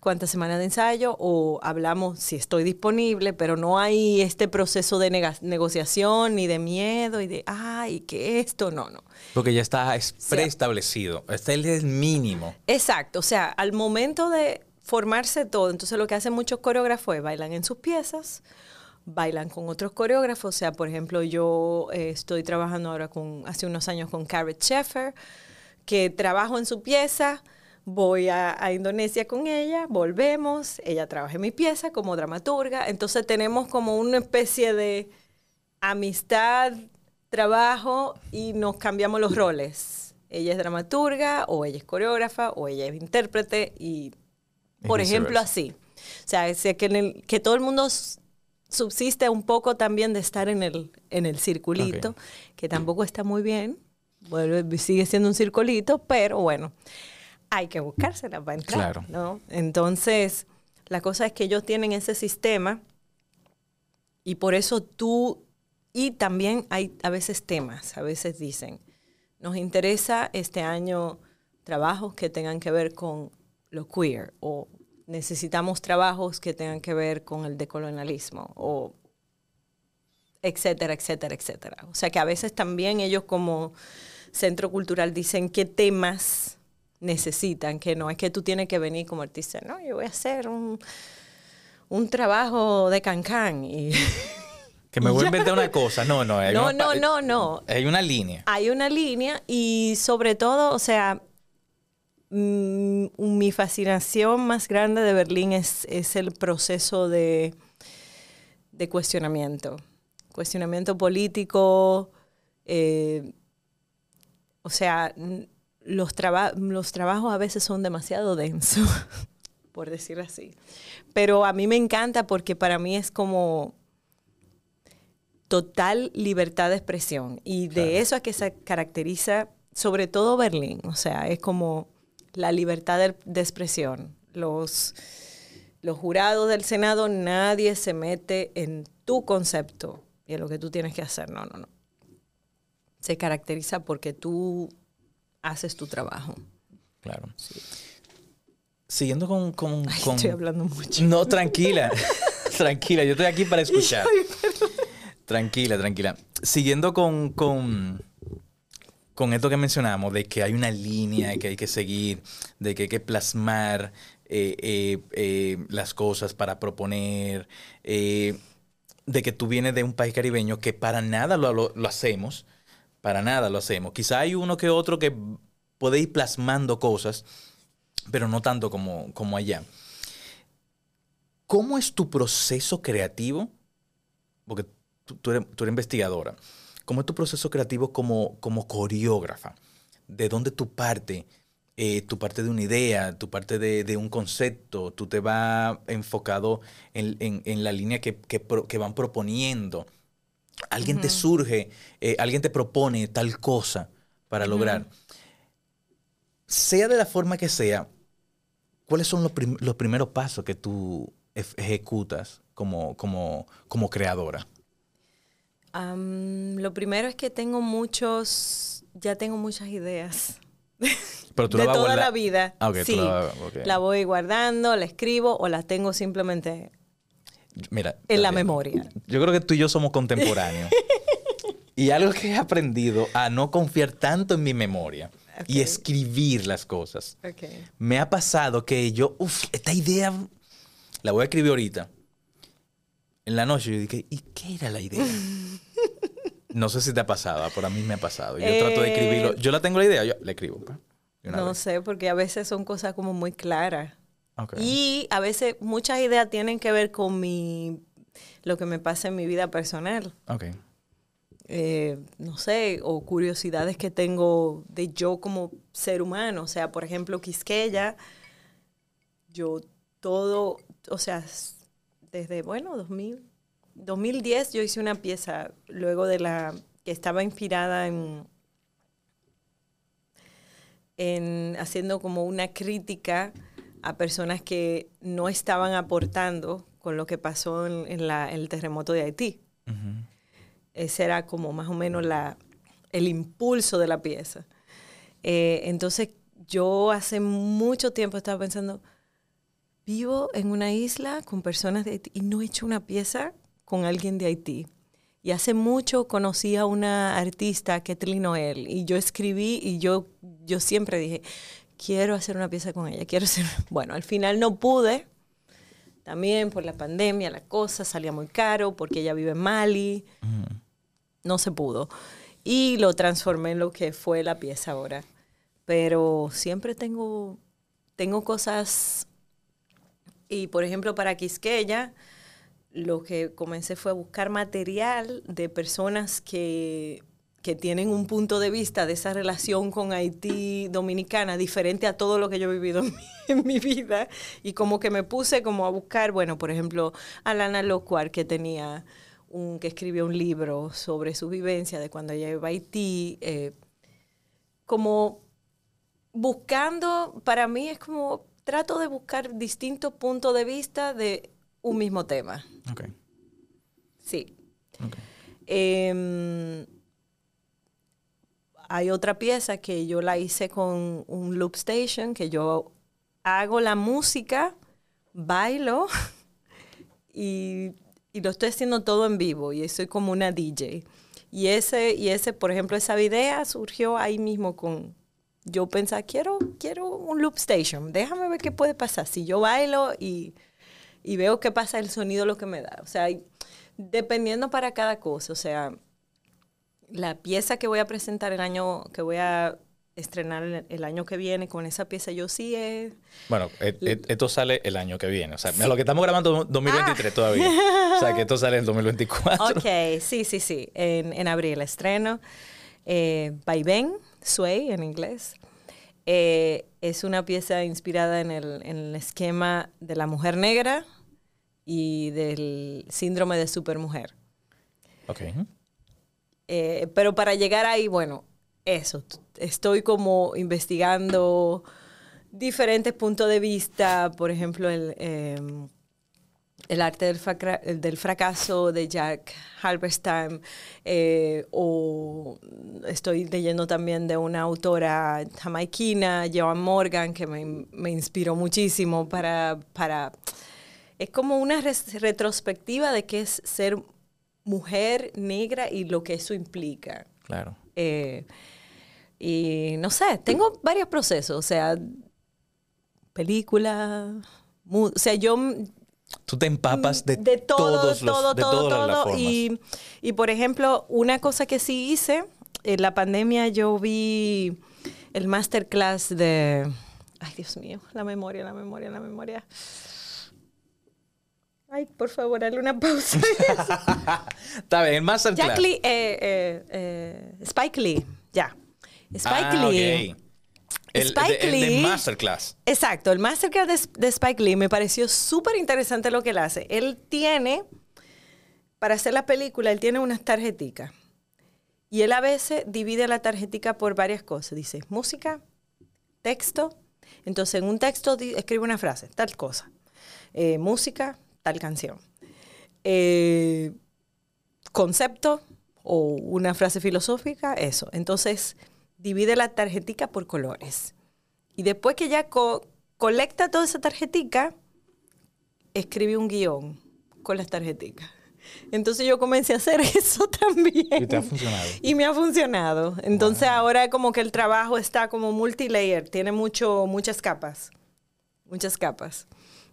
cuántas semanas de ensayo o hablamos si estoy disponible, pero no hay este proceso de negociación ni de miedo y de, ay, que esto, no, no. Porque ya está es preestablecido. Este es el mínimo. Exacto, o sea, al momento de formarse todo, entonces lo que hacen muchos coreógrafos es bailan en sus piezas, bailan con otros coreógrafos, o sea, por ejemplo, yo eh, estoy trabajando ahora con, hace unos años con Carrot Sheffer, que trabajo en su pieza, voy a, a Indonesia con ella, volvemos, ella trabaja en mi pieza como dramaturga, entonces tenemos como una especie de amistad, trabajo y nos cambiamos los roles. Ella es dramaturga o ella es coreógrafa o ella es intérprete y, por ejemplo, así. O sea, sé que, en el- que todo el mundo subsiste un poco también de estar en el, en el circulito, Ok. que tampoco está muy bien. Vuelve, sigue siendo un circulito, pero bueno, hay que buscársela para entrar. Claro. ¿no? Entonces, la cosa es que ellos tienen ese sistema y por eso tú, y también hay a veces temas, a veces dicen, nos interesa este año trabajos que tengan que ver con lo queer o necesitamos trabajos que tengan que ver con el decolonialismo o etcétera, etcétera, etcétera. O sea que a veces también ellos como centro cultural dicen qué temas necesitan, que no es que tú tienes que venir como artista, no, yo voy a hacer un, un trabajo de cancán y Que me voy a inventar una cosa. No, no. Hay no, una no, no, no. Hay una línea. Hay una línea y sobre todo, o sea, mm, mi fascinación más grande de Berlín es, es el proceso de, de cuestionamiento. Cuestionamiento político, eh, o sea, los, traba- los trabajos a veces son demasiado densos, por decirlo así. Pero a mí me encanta porque para mí es como total libertad de expresión. Y de eso es que se caracteriza sobre todo Berlín. O sea, es como la libertad de, de expresión. Los, los jurados del Senado, nadie se mete en tu concepto y en lo que tú tienes que hacer. No, no, no. Se caracteriza porque tú haces tu trabajo. Claro. Siguiendo con... con, Ay, con- estoy hablando mucho. No, tranquila. tranquila, yo estoy aquí para escuchar. Tranquila, tranquila. Siguiendo con, con, con esto que mencionamos, de que hay una línea que hay que seguir, de que hay que plasmar eh, eh, eh, las cosas para proponer, eh, de que tú vienes de un país caribeño que para nada lo, lo- lo hacemos, para nada lo hacemos. Quizá hay uno que otro que puede ir plasmando cosas, pero no tanto como, como allá. ¿Cómo es tu proceso creativo? Porque tú, eres, investigadora. ¿Cómo es tu proceso creativo como, como coreógrafa? ¿De dónde tú parte? Eh, tu parte de una idea, tu parte de, un concepto, tú te vas enfocado en, en- la línea que, que que van proponiendo. Alguien te surge, eh, alguien te propone tal cosa para lograr. Sea de la forma que sea, ¿cuáles son los, prim- los primeros pasos que tú ejecutas como, como, como creadora? Lo primero es que tengo muchos, ya tengo muchas ideas. Pero tú de la toda guarda- la vida. Ah, ok, tú sí, la la voy guardando, la escribo o la tengo simplemente Mira, en la Tatiana, memoria. Yo creo que tú y yo somos contemporáneos. y algo que he aprendido a no confiar tanto en mi memoria y escribir las cosas. Me ha pasado que yo, uff, esta idea la voy a escribir ahorita. En la noche yo dije, ¿y qué era la idea? no sé si te ha pasado, pero a mí me ha pasado. Yo trato de escribirlo. Eh, Yo la tengo la idea, yo la escribo. No vez. sé, porque a veces son cosas como muy claras. Y a veces muchas ideas tienen que ver con mi lo que me pasa en mi vida personal. Ok. Eh, no sé, o curiosidades que tengo de yo como ser humano. O sea, por ejemplo, Quisqueya, yo todo, o sea, desde, bueno, 2000, 2010 yo hice una pieza luego de la que estaba inspirada en, en haciendo como una crítica a personas que no estaban aportando con lo que pasó en, en la- en el terremoto de Haití. Ese era como más o menos la, el impulso de la pieza. Eh, entonces yo hace mucho tiempo estaba pensando, vivo en una isla con personas de Haití y no he hecho una pieza con alguien de Haití. Y hace mucho conocí a una artista, Kathleen Noel, y yo escribí y yo, yo siempre dije, quiero hacer una pieza con ella, quiero hacer... Bueno, al final no pude, también por la pandemia, la cosa salía muy caro, porque ella vive en Mali, no se pudo. Y lo transformé en lo que fue la pieza ahora. Pero siempre tengo, tengo cosas y por ejemplo, para Quisqueya, lo que comencé fue a buscar material de personas que, que tienen un punto de vista de esa relación con Haití dominicana diferente a todo lo que yo he vivido en mi, en mi vida. Y como que me puse como a buscar, bueno, por ejemplo, a Lana Locuar, que tenía un, que escribió un libro sobre su vivencia de cuando ella iba a Haití. eh, como buscando, para mí es como trato de buscar distintos puntos de vista de un mismo tema. Ok. Sí. Em, hay otra pieza que yo la hice con un loop station, que yo hago la música, bailo y, y lo estoy haciendo todo en vivo y soy como una DJ. Y ese, y ese, por ejemplo, esa idea surgió ahí mismo con, yo pensaba, quiero, quiero un loop station, déjame ver qué puede pasar. Si yo bailo y, y veo qué pasa el sonido, lo que me da. O sea, dependiendo para cada cosa. O sea, la pieza que voy a presentar el año, que voy a estrenar el, el año que viene con esa pieza, yo sí es... Bueno, e- e- esto sale el año que viene. O sea, lo que estamos grabando es 2023 todavía. O sea, que esto sale en 2024. Ok, sí, sí, sí. En, en abril estreno. Eh, Vaivén, Sway en inglés. Eh, es una pieza inspirada en el, en el esquema de la mujer negra y del síndrome de supermujer. Ok. Eh, pero para llegar ahí, bueno, eso, estoy como investigando diferentes puntos de vista, por ejemplo, el, eh, el arte del, el del fracaso de Jack Halberstam, eh, o estoy leyendo también de una autora jamaiquina, Joan Morgan, que me, me inspiró muchísimo para, para... Es como una retrospectiva de qué es ser mujer negra y lo que eso implica. Claro. Eh, y no sé, tengo varios procesos, o sea, película, o sea, yo Tú te empapas de, de todo, todos los, todo, de todo, todas las formas. Y, y, por ejemplo, una cosa que sí hice, en la pandemia yo vi el masterclass de... Ay, Dios mío, la memoria, la memoria, la memoria. Ay, por favor, dale una pausa. Está bien, masterclass. Jack Lee, eh, eh, eh, Spike Lee, ya. Spike Ah, Lee. El, Spike de, el de Lee- masterclass. Exacto, el masterclass de, de Spike Lee me pareció súper interesante lo que él hace. Él tiene, para hacer la película, él tiene unas tarjeticas. Y él a veces divide la tarjetica por varias cosas. Dice música, texto. Entonces, en un texto escribe una frase, tal cosa. Música, tal canción. Eh, concepto o una frase filosófica, eso. Entonces, divide la tarjetica por colores. Y después que ya co- colecta toda esa tarjetica, escribe un guion con las tarjeticas. Entonces yo comencé a hacer eso también. Y te ha funcionado. Y me ha funcionado. Entonces ahora como que el trabajo está como multilayer, tiene mucho, muchas capas. Muchas capas.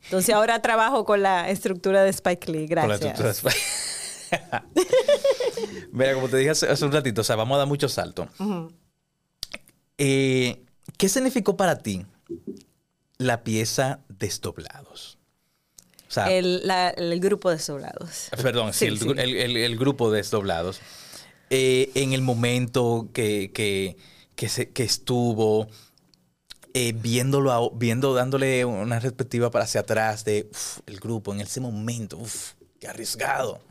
Entonces ahora trabajo con la estructura de Spike Lee. Con la Gracias. estructura de- Mira, como te dije hace, hace un ratito, o sea, vamos a dar mucho salto. Eh, ¿Qué significó para ti la pieza Desdoblados? O sea, El, la- el grupo de soldados. perdón, sí, Sí, el, sí. el- el- el grupo Desdoblados. Eh, en el momento que, que, que, se- que estuvo, eh, viéndolo, a- viendo, dándole una perspectiva para hacia atrás de uf, el grupo en ese momento, uf, qué arriesgado.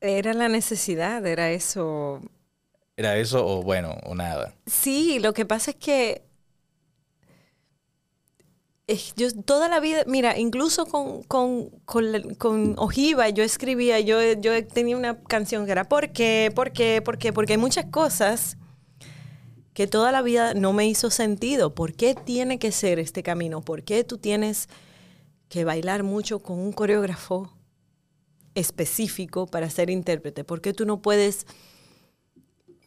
Era la necesidad, era eso. ¿Era eso o bueno, o nada? Sí, lo que pasa es que es- yo toda la vida, mira, incluso con, con, con Ojiva yo escribía, yo, yo tenía una canción que era ¿Por qué? ¿Por qué? ¿Por qué? Porque hay muchas cosas que toda la vida no me hizo sentido. ¿Por qué tiene que ser este camino? ¿Por qué tú tienes que bailar mucho con un coreógrafo específico para ser intérprete? ¿Por qué tú no puedes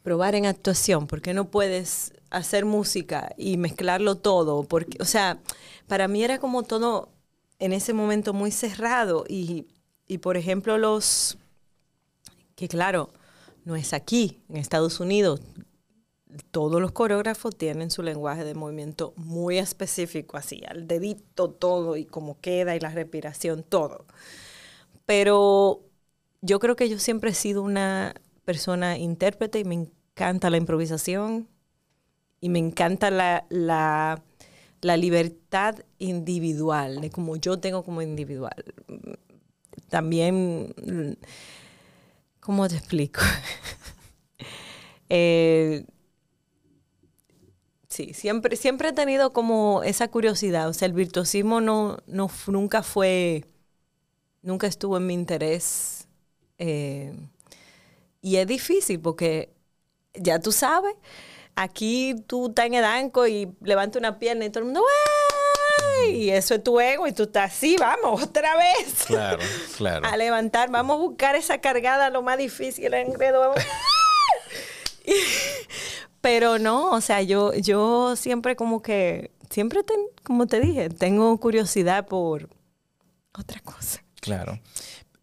probar en actuación? ¿Por qué no puedes hacer música y mezclarlo todo? Porque, o sea, para mí era como todo en ese momento muy cerrado y, y por ejemplo los que claro, no es aquí, en Estados Unidos, todos los coreógrafos tienen su lenguaje de movimiento muy específico, así, al dedito todo y cómo queda y la respiración, todo. Pero yo creo que yo siempre he sido una persona intérprete y me encanta la improvisación y me encanta la, la, libertad individual, de como yo tengo como individual. También, ¿cómo te explico? Eh, sí, siempre, siempre he tenido como esa curiosidad. O sea, el virtuosismo no, no, nunca fue, nunca estuvo en mi interés. Eh, y es difícil porque ya tú sabes, aquí tú estás en el anco y levantas una pierna y todo el mundo, "¡Ay!", Y eso es tu ego y tú estás así, vamos, otra vez. Claro, claro. A levantar, vamos a buscar esa cargada, lo más difícil, el enredo. vamos. Pero no, o sea, yo, yo siempre como que, siempre, ten- como te dije, tengo curiosidad por otra cosa. Claro.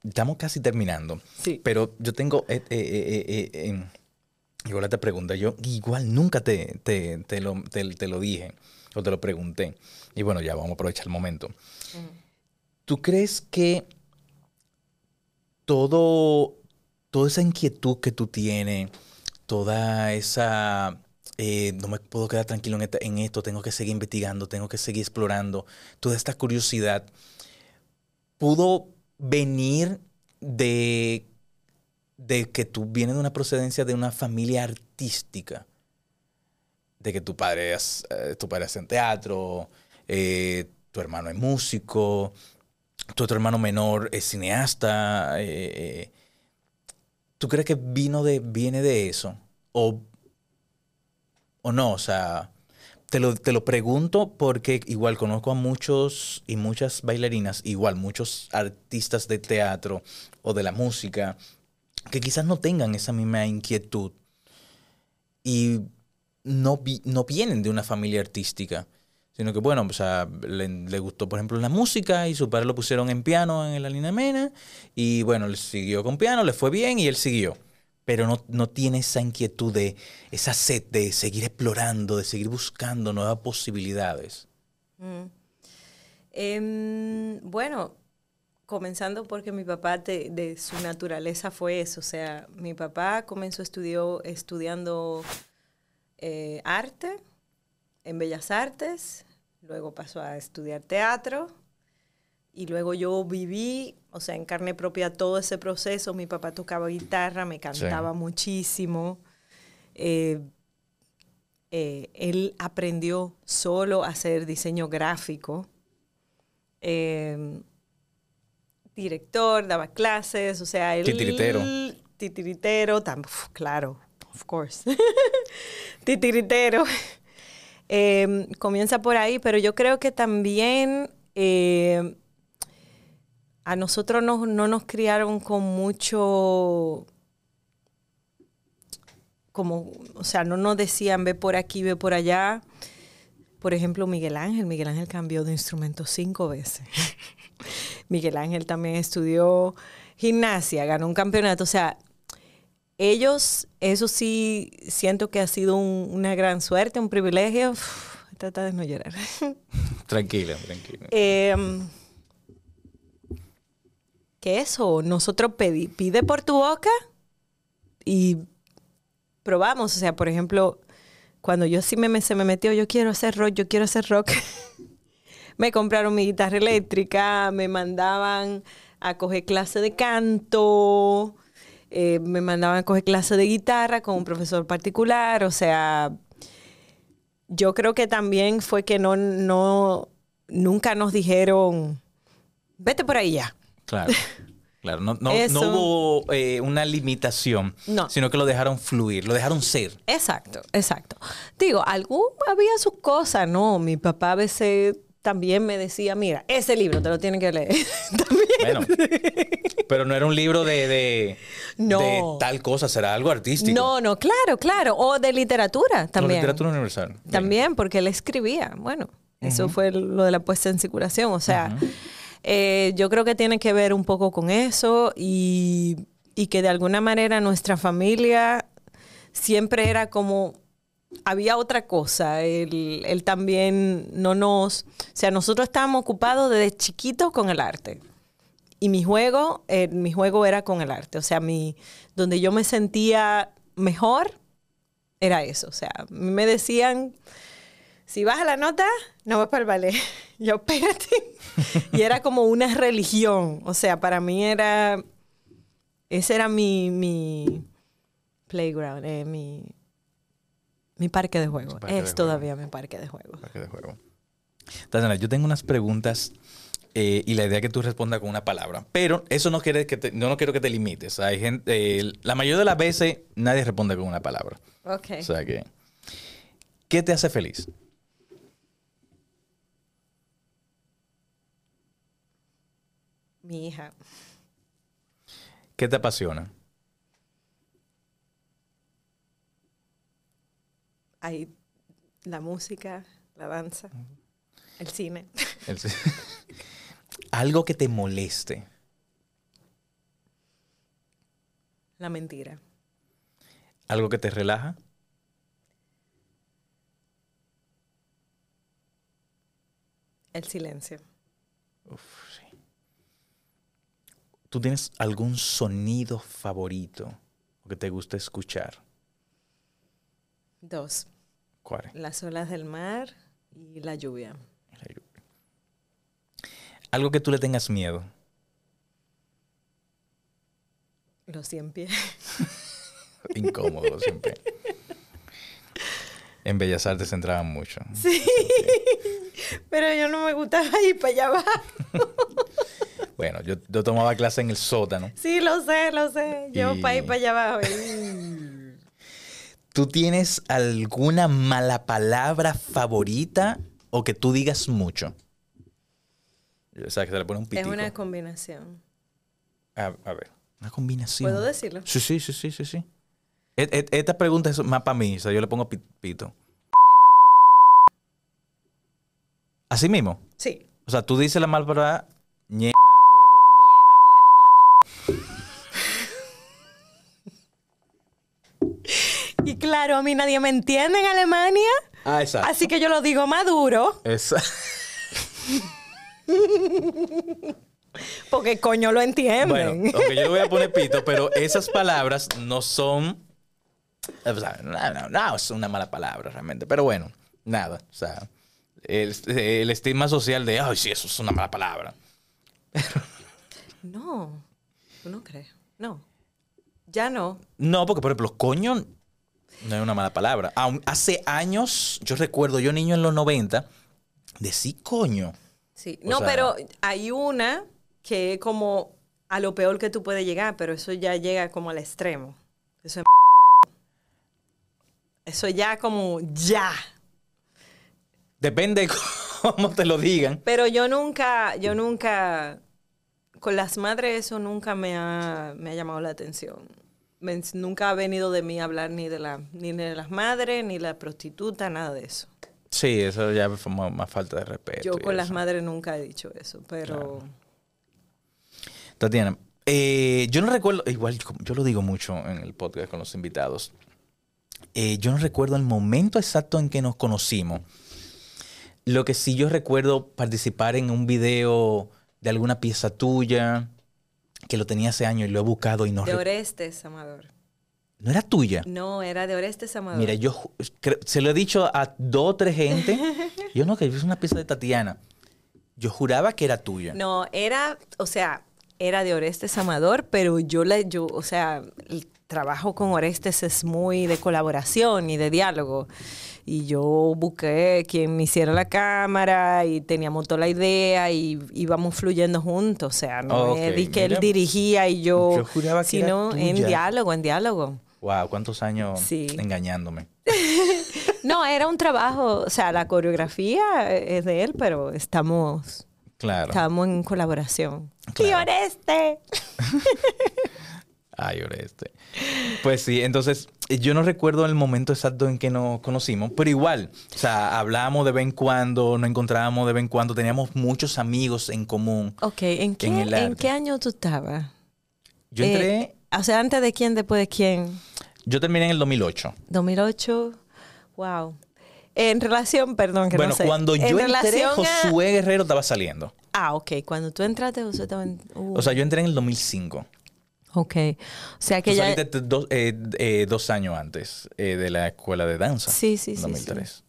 Estamos casi terminando. Sí. Pero yo tengo. eh, eh, eh, eh, eh, em, igual te pregunta. Yo igual nunca te, te, te lo, te, te lo dije o te lo pregunté. Y bueno, ya vamos a aprovechar el momento. ¿Tú crees que todo, toda esa inquietud que tú tienes, toda esa. eh, no me puedo quedar tranquilo en, en esto, tengo que seguir investigando, tengo que seguir explorando, toda esta curiosidad, pudo venir de, de que tú vienes de una procedencia de una familia artística, de que tu padre es, eh, tu padre hace en teatro, eh, tu hermano es músico, tu otro hermano menor es cineasta. ¿Tú crees que vino de, viene de eso? ¿O, o no? O sea, te lo, te lo pregunto porque igual conozco a muchos y muchas bailarinas, igual muchos artistas de teatro o de la música, que quizás no tengan esa misma inquietud y no, no vienen de una familia artística, sino que, bueno, o sea, le, gustó, por ejemplo, la música y su padre lo pusieron en piano en la Lina Mena y, bueno, él siguió con piano, le fue bien y él siguió. Pero no, no tiene esa inquietud de, esa sed de seguir explorando, de seguir buscando nuevas posibilidades. Em, bueno, comenzando porque mi papá de, de su naturaleza fue eso. O sea, mi papá comenzó estudió, estudiando eh, arte en Bellas Artes, luego pasó a estudiar teatro y luego yo viví, o sea, en carne propia todo ese proceso. Mi papá tocaba guitarra, me cantaba muchísimo. Eh, eh, él aprendió solo a hacer diseño gráfico. Eh, director, daba clases, o sea, él... Titiritero. Titiritero, tam- uf, claro, of course. Titiritero. Eh, comienza por ahí, pero yo creo que también eh, a nosotros no, no nos criaron con mucho como, o sea, no nos decían ve por aquí, ve por allá. Por ejemplo, Miguel Ángel. Miguel Ángel cambió de instrumento cinco veces. Miguel Ángel también estudió gimnasia, ganó un campeonato. O sea, ellos, eso sí, siento que ha sido un- una gran suerte, un privilegio. Uf, trata de no llorar. Tranquila, tranquila. Em, que eso, nosotros pedí, pide por tu boca y probamos. O sea, por ejemplo, cuando yo sí me, me- se me metió, yo quiero hacer rock, yo quiero hacer rock, me compraron mi guitarra eléctrica, me mandaban a coger clase de canto, eh, me mandaban a coger clase de guitarra con un profesor particular, o sea, yo creo que también fue que no, no, nunca nos dijeron, vete por ahí ya. Claro. Claro, no, no, no hubo eh, una limitación, No. sino que lo dejaron fluir, lo dejaron ser. Exacto, exacto. Digo, algún había sus cosas, ¿no? Mi papá a veces también me decía, mira, ese libro te lo tienen que leer. también. Bueno, pero no era un libro de, de, No. de tal cosa, será algo artístico. No, no, claro, claro. O de literatura No, también. literatura universal. Bien. También, porque él escribía. Bueno, eso fue lo de la puesta en circulación. O sea, eh, yo creo que tiene que ver un poco con eso y, y que de alguna manera nuestra familia siempre era como había otra cosa. Él, él también no nos. O sea, nosotros estábamos ocupados desde chiquitos con el arte. Y mi juego, eh, mi juego era con el arte. O sea, mi, donde yo me sentía mejor era eso. O sea, me decían, si baja la nota, no vas para el ballet. Yo, espérate. y era como una religión. O sea, para mí era, ese era mi, mi playground, eh, mi, mi parque de juego. parque de es juego. todavía mi parque de juego. Parque de juego. Tatiana, yo tengo unas preguntas eh, y la idea es que tú respondas con una palabra. Pero eso no quiere que te, yo no quiero que te limites. Hay gente, eh, la mayoría de las veces nadie responde con una palabra. Ok. O sea que, ¿qué te hace feliz? Mi hija. ¿Qué te apasiona? Hay la música, la danza, el cine. El- Algo que te moleste. La mentira. Algo que te relaja. El silencio. Uf, sí. ¿Tú tienes algún sonido favorito que te gusta escuchar? Dos. ¿Cuál es? Las olas del mar y la lluvia. Algo que tú le tengas miedo. Los cien pies. Incómodo siempre. En Bellas Artes entraban mucho. Sí. Pero yo no me gustaba ir para allá abajo. Bueno, yo, yo tomaba clase en el sótano. Sí, lo sé, lo sé. Yo Y- para ir para allá abajo. y- ¿Tú tienes alguna mala palabra favorita o que tú digas mucho? O sea, que se le pone un Es pitico. una combinación. A, a ver, una combinación. ¿Puedo decirlo? Sí, sí, sí, sí, sí, sí. Et- et- Esta pregunta es más para mí, o sea, yo le pongo pi- pito. ¿Así mismo? Sí. O sea, tú dices la mala palabra ñe- Y claro, a mí nadie me entiende en Alemania. Ah, exacto. Así que yo lo digo maduro. Esa- Porque coño lo entienden. Bueno, ok, yo le voy a poner pito, pero esas palabras no son. o sea, no, no, no, es una mala palabra realmente. Pero bueno, nada. O sea, el, el estigma social de, ay, sí, eso es una mala palabra. No, ¿tú no crees? No. Ya no. No, porque por ejemplo, coño no es una mala palabra. Hace años, yo recuerdo, yo niño en los 90, decía coño. Sí. O No, sea- pero hay una que es como a lo peor que tú puedes llegar, pero eso ya llega como al extremo. Eso es Eso ya como ya. Depende cómo te lo digan. Pero yo nunca, yo nunca, con las madres eso nunca me ha, me ha llamado la atención. Nunca ha venido de mí hablar ni de, la, ni de las madres, ni la prostituta, nada de eso. Sí, eso ya fue más, más falta de respeto. Yo con las madres nunca he dicho eso, pero Tatiana, eh, yo no recuerdo, igual yo, yo lo digo mucho en el podcast con los invitados, Eh, yo no recuerdo el momento exacto en que nos conocimos. Lo que sí yo recuerdo participar en un video de alguna pieza tuya, que lo tenía hace años y lo he buscado y no de. Orestes, Amador. ¿No era tuya? No, era de Orestes Amador. Mira, yo se lo he dicho a dos o tres gente. yo no, que es una pieza de Tatiana. Yo juraba que era tuya. No, era, o sea, era de Orestes Amador, pero yo le, yo, o sea, el trabajo con Orestes es muy de colaboración y de diálogo. Y yo busqué quien me hiciera la cámara y teníamos toda la idea y íbamos fluyendo juntos. O sea, no Ok, es de que él dirigía y yo, Yo juraba que era sino en tuya. diálogo, en diálogo. Wow, cuántos años Sí. engañándome. No, era un trabajo, o sea, la coreografía es de él, pero estamos, Claro. estamos en colaboración. Claro. ¡Y Oreste! Ay, Oreste. Pues sí, entonces yo no recuerdo el momento exacto en que nos conocimos, pero igual, o sea, hablábamos de vez en cuando, nos encontrábamos de vez en cuando, teníamos muchos amigos en común. Ok, ¿en qué, En ¿en qué año tú estabas? Yo Eh, entré, o sea, antes de quién, después de quién. yo terminé en el 2008. 2008. Wow. En relación, perdón, que Bueno, no sé. cuando En yo entré, relación a- Josué Guerrero estaba saliendo. Ah, ok. Cuando tú entraste, Josué estaba en... uh, O sea, yo entré en el 2005. Ok. O sea que Tú ya... saliste dos, eh, eh, dos años antes eh, de la escuela de danza. Sí, sí, sí, 2003.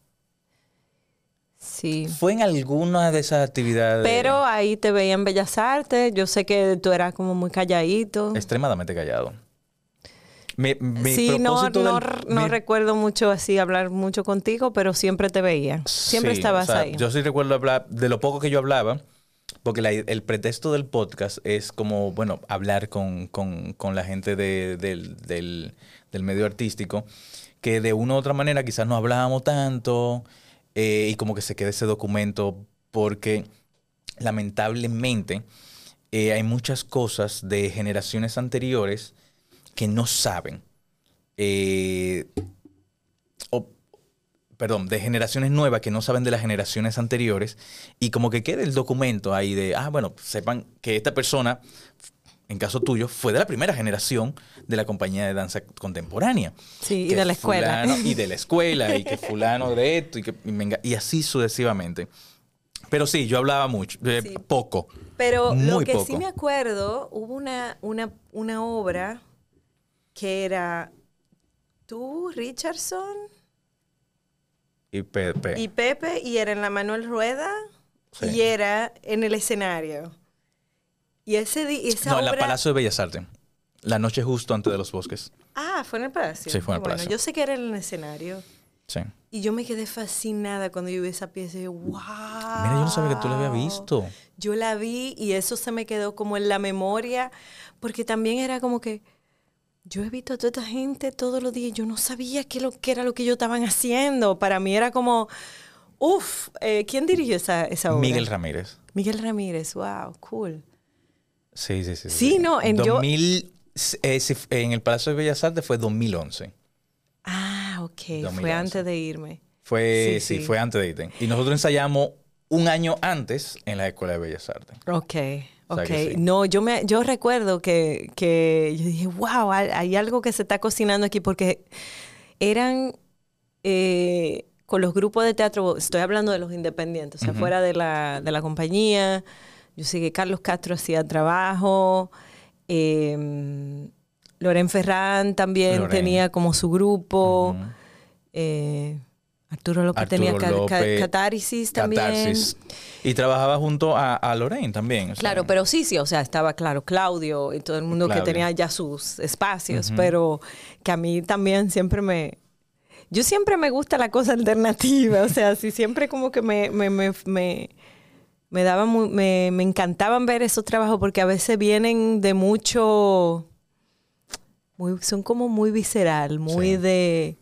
Sí. Fue en alguna de esas actividades Pero ahí te veía en Bellas Artes. Yo sé que tú eras como muy calladito. extremadamente callado. Mi, mi sí, no, no, del- no mi- recuerdo mucho así hablar mucho contigo, pero siempre te veía. Siempre Sí, estabas o sea, ahí. Yo sí recuerdo hablar de lo poco que yo hablaba, porque la- el pretexto del podcast es como, bueno, hablar con, con- la gente de- del, del- medio artístico, que de una u otra manera quizás no hablábamos tanto eh, y como que se quede ese documento, porque lamentablemente eh, hay muchas cosas de generaciones anteriores que no saben. Eh, perdón, de generaciones nuevas que no saben de las generaciones anteriores y como que quede el documento ahí de, ah, bueno, sepan que esta persona, en caso tuyo, fue de la primera generación de la compañía de danza contemporánea. Sí, y de la escuela. fulano- y de la escuela, y que fulano de esto, y, que, y, venga- y así sucesivamente. Pero sí, yo hablaba mucho, eh, Sí. poco. Pero lo que poco. sí me acuerdo, hubo una, una, una obra que era tú, Richardson Y Pepe. y Pepe, y era en la Manuel Rueda, Sí. y era en el escenario. Y ese di- esa no, en la Palacio de Bellas Artes. La noche justo antes de los bosques. Ah, fue en el Palacio. Sí, fue en el Bueno, Palacio. yo sé que era en el escenario. Sí. Y yo me quedé fascinada cuando yo vi esa pieza y yo, wow. Mira, yo no sabía que tú la habías visto. Yo la vi y eso se me quedó como en la memoria, porque también era como que yo he visto a toda esta gente todos los días, yo no sabía qué, lo, qué era lo que ellos estaban haciendo. Para mí era como, uff, ¿quién dirigió esa, esa obra? Miguel Ramírez. Miguel Ramírez, wow, cool. Sí, sí, sí. Sí, no, en yo- 2000, eh, en el Palacio de Bellas Artes fue 2011. Ah, ok, fue 2011. antes de irme. Fue, Sí, sí, sí. fue antes de irte. Y nosotros ensayamos un año antes en la Escuela de Bellas Artes. Ok, O sea ok. sí. No, yo me, yo recuerdo que, que yo dije, wow, hay, hay algo que se está cocinando aquí porque eran eh, con los grupos de teatro, estoy hablando de los independientes, o sea, fuera de la, de la compañía. Yo sé que Carlos Castro hacía trabajo. eh, Loren Ferrán también Loren. tenía como su grupo. Eh, Arturo López Arturo tenía ca- ca- López, Catarsis también. Catarsis. Y trabajaba junto a, a Lorraine también. o sea, Claro, pero sí, sí, o sea, estaba claro Claudio y todo el mundo Claudio. que tenía ya sus espacios, pero que a mí también siempre me... Yo siempre me gusta la cosa alternativa, o sea, sí, siempre como que me, me, me, me, me daba muy- me, me encantaban ver esos trabajos porque a veces vienen de mucho... Muy, son como muy visceral, muy Sí. de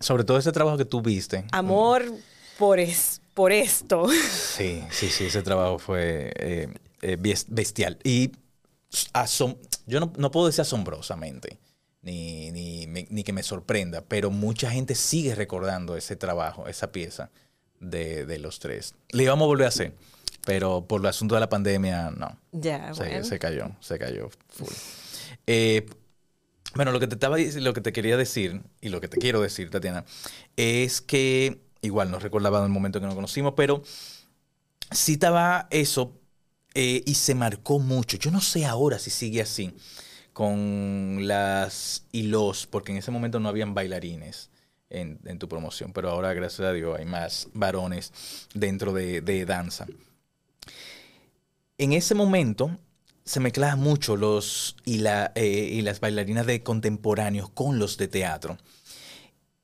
Sobre todo ese trabajo que tú viste. amor por, es, por esto. Sí, sí, sí, ese trabajo fue eh, eh, bestial. Y asom- yo no, no puedo decir asombrosamente, ni, ni, me- ni que me sorprenda, pero mucha gente sigue recordando ese trabajo, esa pieza de, de los tres. Le íbamos a volver a hacer, pero por el asunto de la pandemia, no. ya, Se, bueno. se cayó, se cayó full. Eh, bueno, lo que te estaba lo que te quería decir y lo que te quiero decir, Tatiana, es que igual no recordaba el momento que nos conocimos, pero sí estaba eso eh, y se marcó mucho. Yo no sé ahora si sigue así. con las y los, porque en ese momento no habían bailarines en, en tu promoción, pero ahora gracias a Dios hay más varones dentro de, de danza. En ese momento se mezclaban mucho los y, la, eh, y las bailarinas de contemporáneos con los de teatro.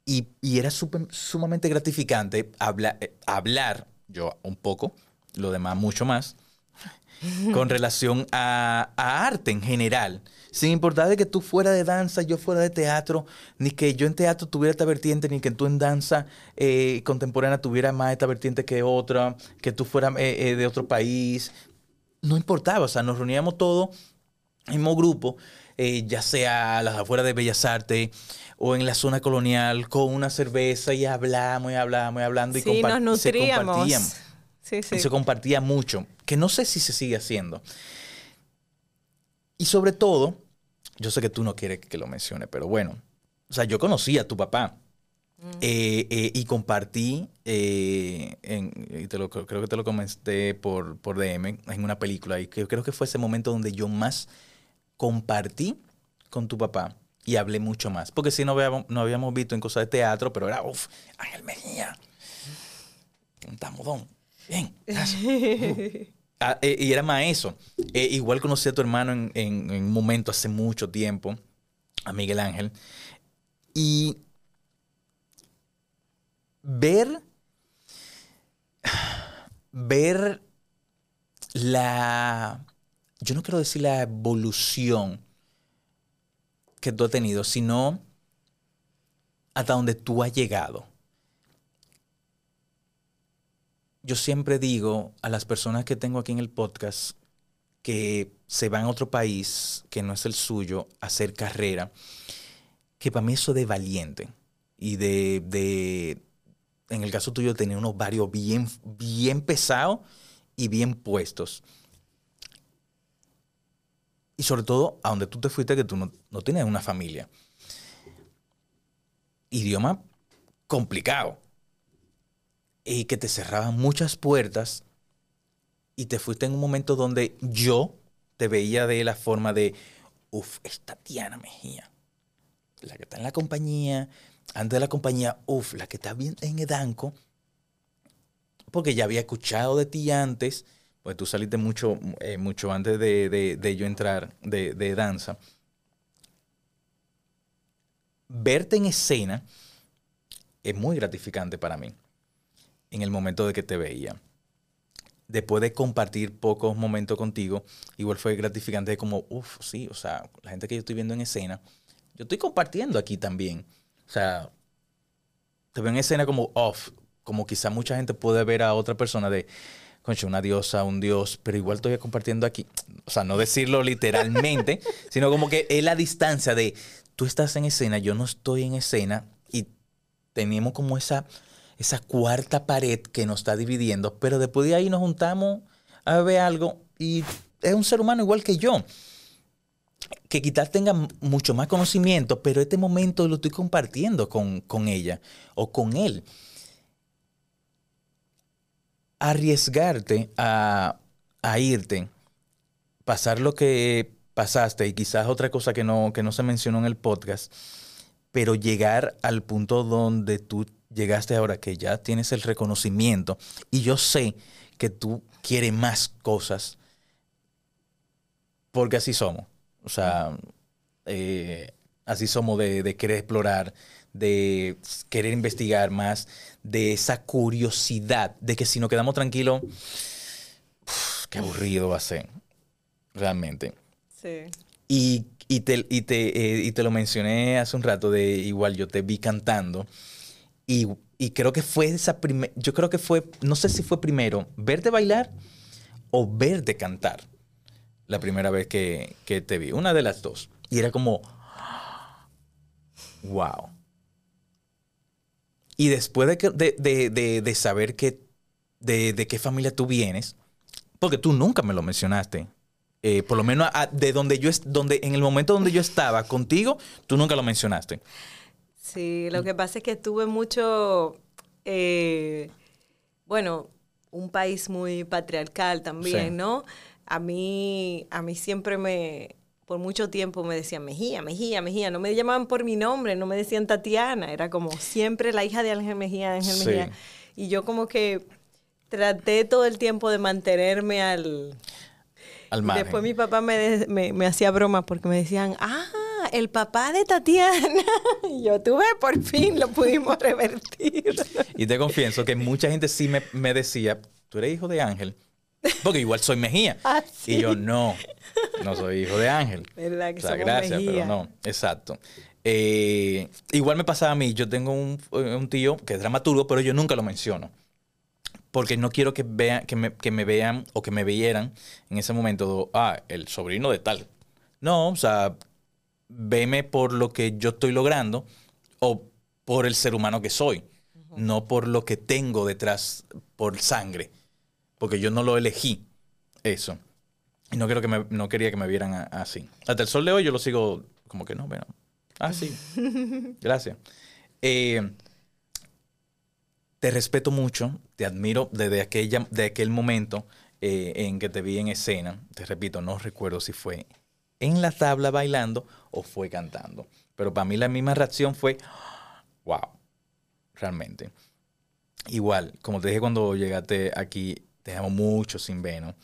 Y, y era súper- sumamente gratificante habla- eh, hablar, yo un poco, lo demás mucho más, con relación a, a arte en general. Sin importar de que tú fuera de danza, yo fuera de teatro, ni que yo en teatro tuviera esta vertiente, ni que tú en danza eh, contemporánea tuviera más esta vertiente que otra, que tú fueras eh, eh, de otro país. No importaba, o sea, nos reuníamos todos en el mismo grupo, eh, ya sea a las afueras de Bellas Artes o en la zona colonial, con una cerveza y hablamos y hablamos y hablando y Sí, compa- nos se compartían. Sí, se compartía mucho, que no sé si se sigue haciendo. Y sobre todo, yo sé que tú no quieres que lo mencione, pero bueno, o sea, yo conocí a tu papá eh, eh, y compartí, eh, en- y te lo, creo que te lo comenté por, por DM, en una película, y que creo que fue ese momento donde yo más compartí con tu papá y hablé mucho más. Porque sí, no habíamos, no habíamos visto en cosas de teatro, pero era, uff, Ángel Mejía, un tamodón. Bien. Uh. Ah, y era más eso. Igual conocí a tu hermano en, en- en un momento hace mucho tiempo, a Miguel Ángel. Y ver, ver la, yo no quiero decir la evolución que tú has tenido, sino hasta donde tú has llegado. Yo siempre digo a las personas que tengo aquí en el podcast que se van a otro país que no es el suyo a hacer carrera, que para mí eso de valiente y de, de en el caso tuyo, tener unos varios bien, bien pesados y bien puestos. Y sobre todo, a donde tú te fuiste, que tú no, tienes una familia. Idioma complicado. Y que te cerraban muchas puertas. Y te fuiste en un momento donde yo te veía de la forma de, uff, esta Diana Mejía, la que está en la compañía, antes de la compañía, uff, la que está bien en Edanco, porque ya había escuchado de ti antes, pues tú saliste mucho, eh, mucho antes de, de- yo entrar de, de danza. Verte en escena es muy gratificante para mí en el momento de que te veía. Después de compartir pocos momentos contigo, igual fue gratificante como, uff, sí, o sea, la gente que yo estoy viendo en escena, yo estoy compartiendo aquí también. O sea, te veo en escena como off, como quizá mucha gente puede ver a otra persona de, concha, una diosa, un dios, pero igual estoy compartiendo aquí. O sea, no decirlo literalmente, sino como que es la distancia de, tú estás en escena, yo no estoy en escena y tenemos como esa, esa cuarta pared que nos está dividiendo, pero después de ahí nos juntamos a ver algo y es un ser humano igual que yo que quizás tenga mucho más conocimiento, pero este momento lo estoy compartiendo con, con ella o con él. Arriesgarte a, a irte, pasar lo que pasaste y quizás otra cosa que no, que no se mencionó en el podcast, pero llegar al punto donde tú llegaste ahora, que ya tienes el reconocimiento y yo sé que tú quieres más cosas, porque así somos. O sea, eh, así somos de, de querer explorar, de querer investigar más, de esa curiosidad, de que si nos quedamos tranquilos, uf, qué aburrido va a ser, realmente. Sí. Y, y te, y, te, eh, y te lo mencioné hace un rato, de igual yo te vi cantando. Y, y creo que fue esa primera, yo creo que fue, no sé si fue primero verte bailar o verte cantar la primera vez que, que te vi. Una de las dos. Y era como, wow. Y después de, que- de, de- de- de saber que, de, de qué familia tú vienes, porque tú nunca me lo mencionaste. Eh, por lo menos a- de donde yo, donde, en el momento donde yo estaba contigo, tú nunca lo mencionaste. Sí, lo que pasa es que tuve mucho, eh, bueno, un país muy patriarcal también, Sí. ¿no? A mí, a mí siempre me, por mucho tiempo me decían Mejía, Mejía, Mejía. No me llamaban por mi nombre, no me decían Tatiana. Era como siempre la hija de Ángel Mejía, Ángel Sí. Mejía. Y yo como que traté todo el tiempo de mantenerme al... Al Y margen. Después mi papá me, de- me, me hacía bromas porque me decían, ah, el papá de Tatiana. Y yo tuve, por fin lo pudimos revertir. Y te confieso que mucha gente sí me, me decía, tú eres hijo de Ángel. Porque igual soy Mejía. Ah, sí. Y yo, no, no soy hijo de Ángel. ¿Verdad que o sea, gracias, Mejía? pero no, exacto. Eh, igual me pasaba a mí, yo tengo un, un tío que es dramaturgo, pero yo nunca lo menciono. Porque no quiero que, vean, que, me, que me vean o que me veyeran en ese momento, ah, el sobrino de tal. No, o sea, veme por lo que yo estoy logrando o por el ser humano que soy, no por lo que tengo detrás, por sangre, porque yo no lo elegí, eso. Y no, quiero que me- no quería que me vieran a- así. Hasta el sol de hoy yo lo sigo como que no, pero... Ah, sí. Gracias. Eh, te respeto mucho, te admiro desde aquella, de aquel momento eh, en que te vi en escena. Te repito, no recuerdo si fue en la tabla bailando o fue cantando. Pero para mí la misma reacción fue, wow, realmente. Igual, como te dije cuando llegaste aquí, te amo mucho sin veno.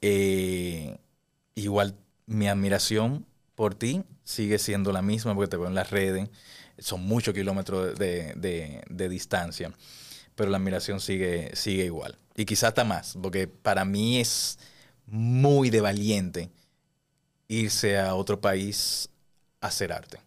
Eh, igual mi admiración por ti sigue siendo la misma porque te veo en las redes. Son muchos kilómetros de, de- de distancia, pero la admiración sigue, sigue igual. Y quizás hasta más, porque para mí es muy de valiente irse a otro país a hacer arte.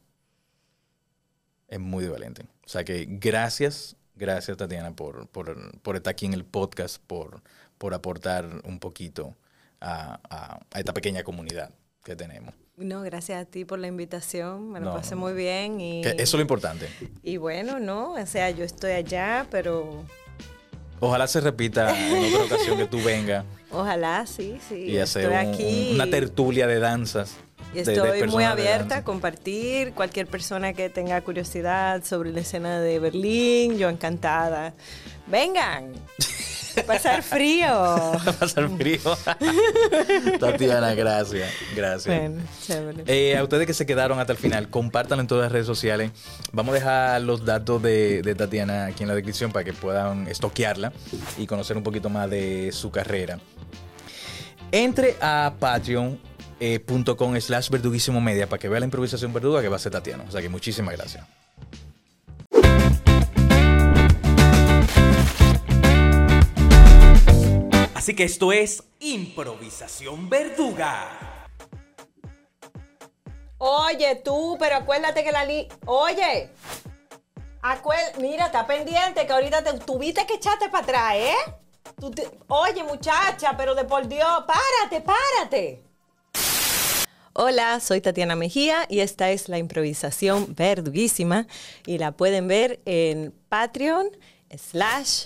Es muy de valiente. O sea que gracias, gracias Tatiana por, por, por estar aquí en el podcast, por, por aportar un poquito a, a- a esta pequeña comunidad que tenemos. No, gracias a ti por la invitación, me lo No, pasé muy bien. Y, eso es lo importante. y bueno, no, o sea, yo estoy allá, pero Ojalá se repita en otra ocasión que tú vengas ojalá, sí, sí. y hacer un- aquí. una tertulia de danzas. Y estoy muy abierta a compartir. Cualquier persona que tenga curiosidad sobre la escena de Berlín, yo encantada. Vengan, pasar frío. Pasar frío. Tatiana, gracias. Gracias. Bueno, chévere. Eh, a ustedes que se quedaron hasta el final, compártanlo en todas las redes sociales. Vamos a dejar los datos de, de Tatiana aquí en la descripción para que puedan estoquearla y conocer un poquito más de su carrera. Entre a patreon.com slash verduguísimo media para que vea la improvisación verduga que va a ser Tatiana. O sea que muchísimas gracias. Así que esto es improvisación verduga. Oye, tú, pero acuérdate que la li... Oye, mira, está pendiente que ahorita te tuviste que echarte para atrás, ¿eh? Tú te- Oye, muchacha, pero de por Dios, párate, párate. Hola, soy Tatiana Mejía y esta es la improvisación verduguísima y la pueden ver en Patreon slash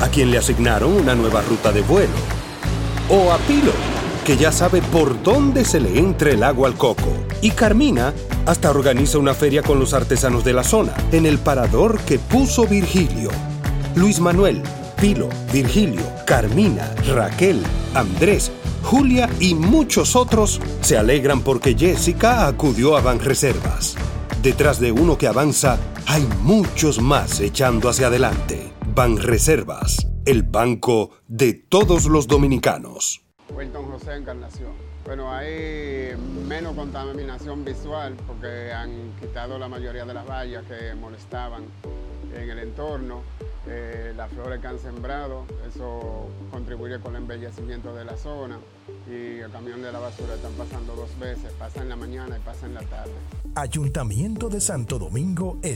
a quien le asignaron una nueva ruta de vuelo o a Pilo, que ya sabe por dónde se le entra el agua al coco. Y Carmina hasta organiza una feria con los artesanos de la zona, en el parador que puso Virgilio. Luis Manuel, Pilo, Virgilio, Carmina, Raquel, Andrés, Julia y muchos otros se alegran porque Jessica acudió a Banreservas. Detrás de uno que avanza, hay muchos más echando hacia adelante. Banreservas, el banco de todos los dominicanos. Wilton José Encarnación. Bueno, hay menos contaminación visual porque han quitado la mayoría de las vallas que molestaban en el entorno, eh, las flores que han sembrado, eso contribuye con el embellecimiento de la zona y el camión de la basura están pasando dos veces, pasa en la mañana y pasa en la tarde. Ayuntamiento de Santo Domingo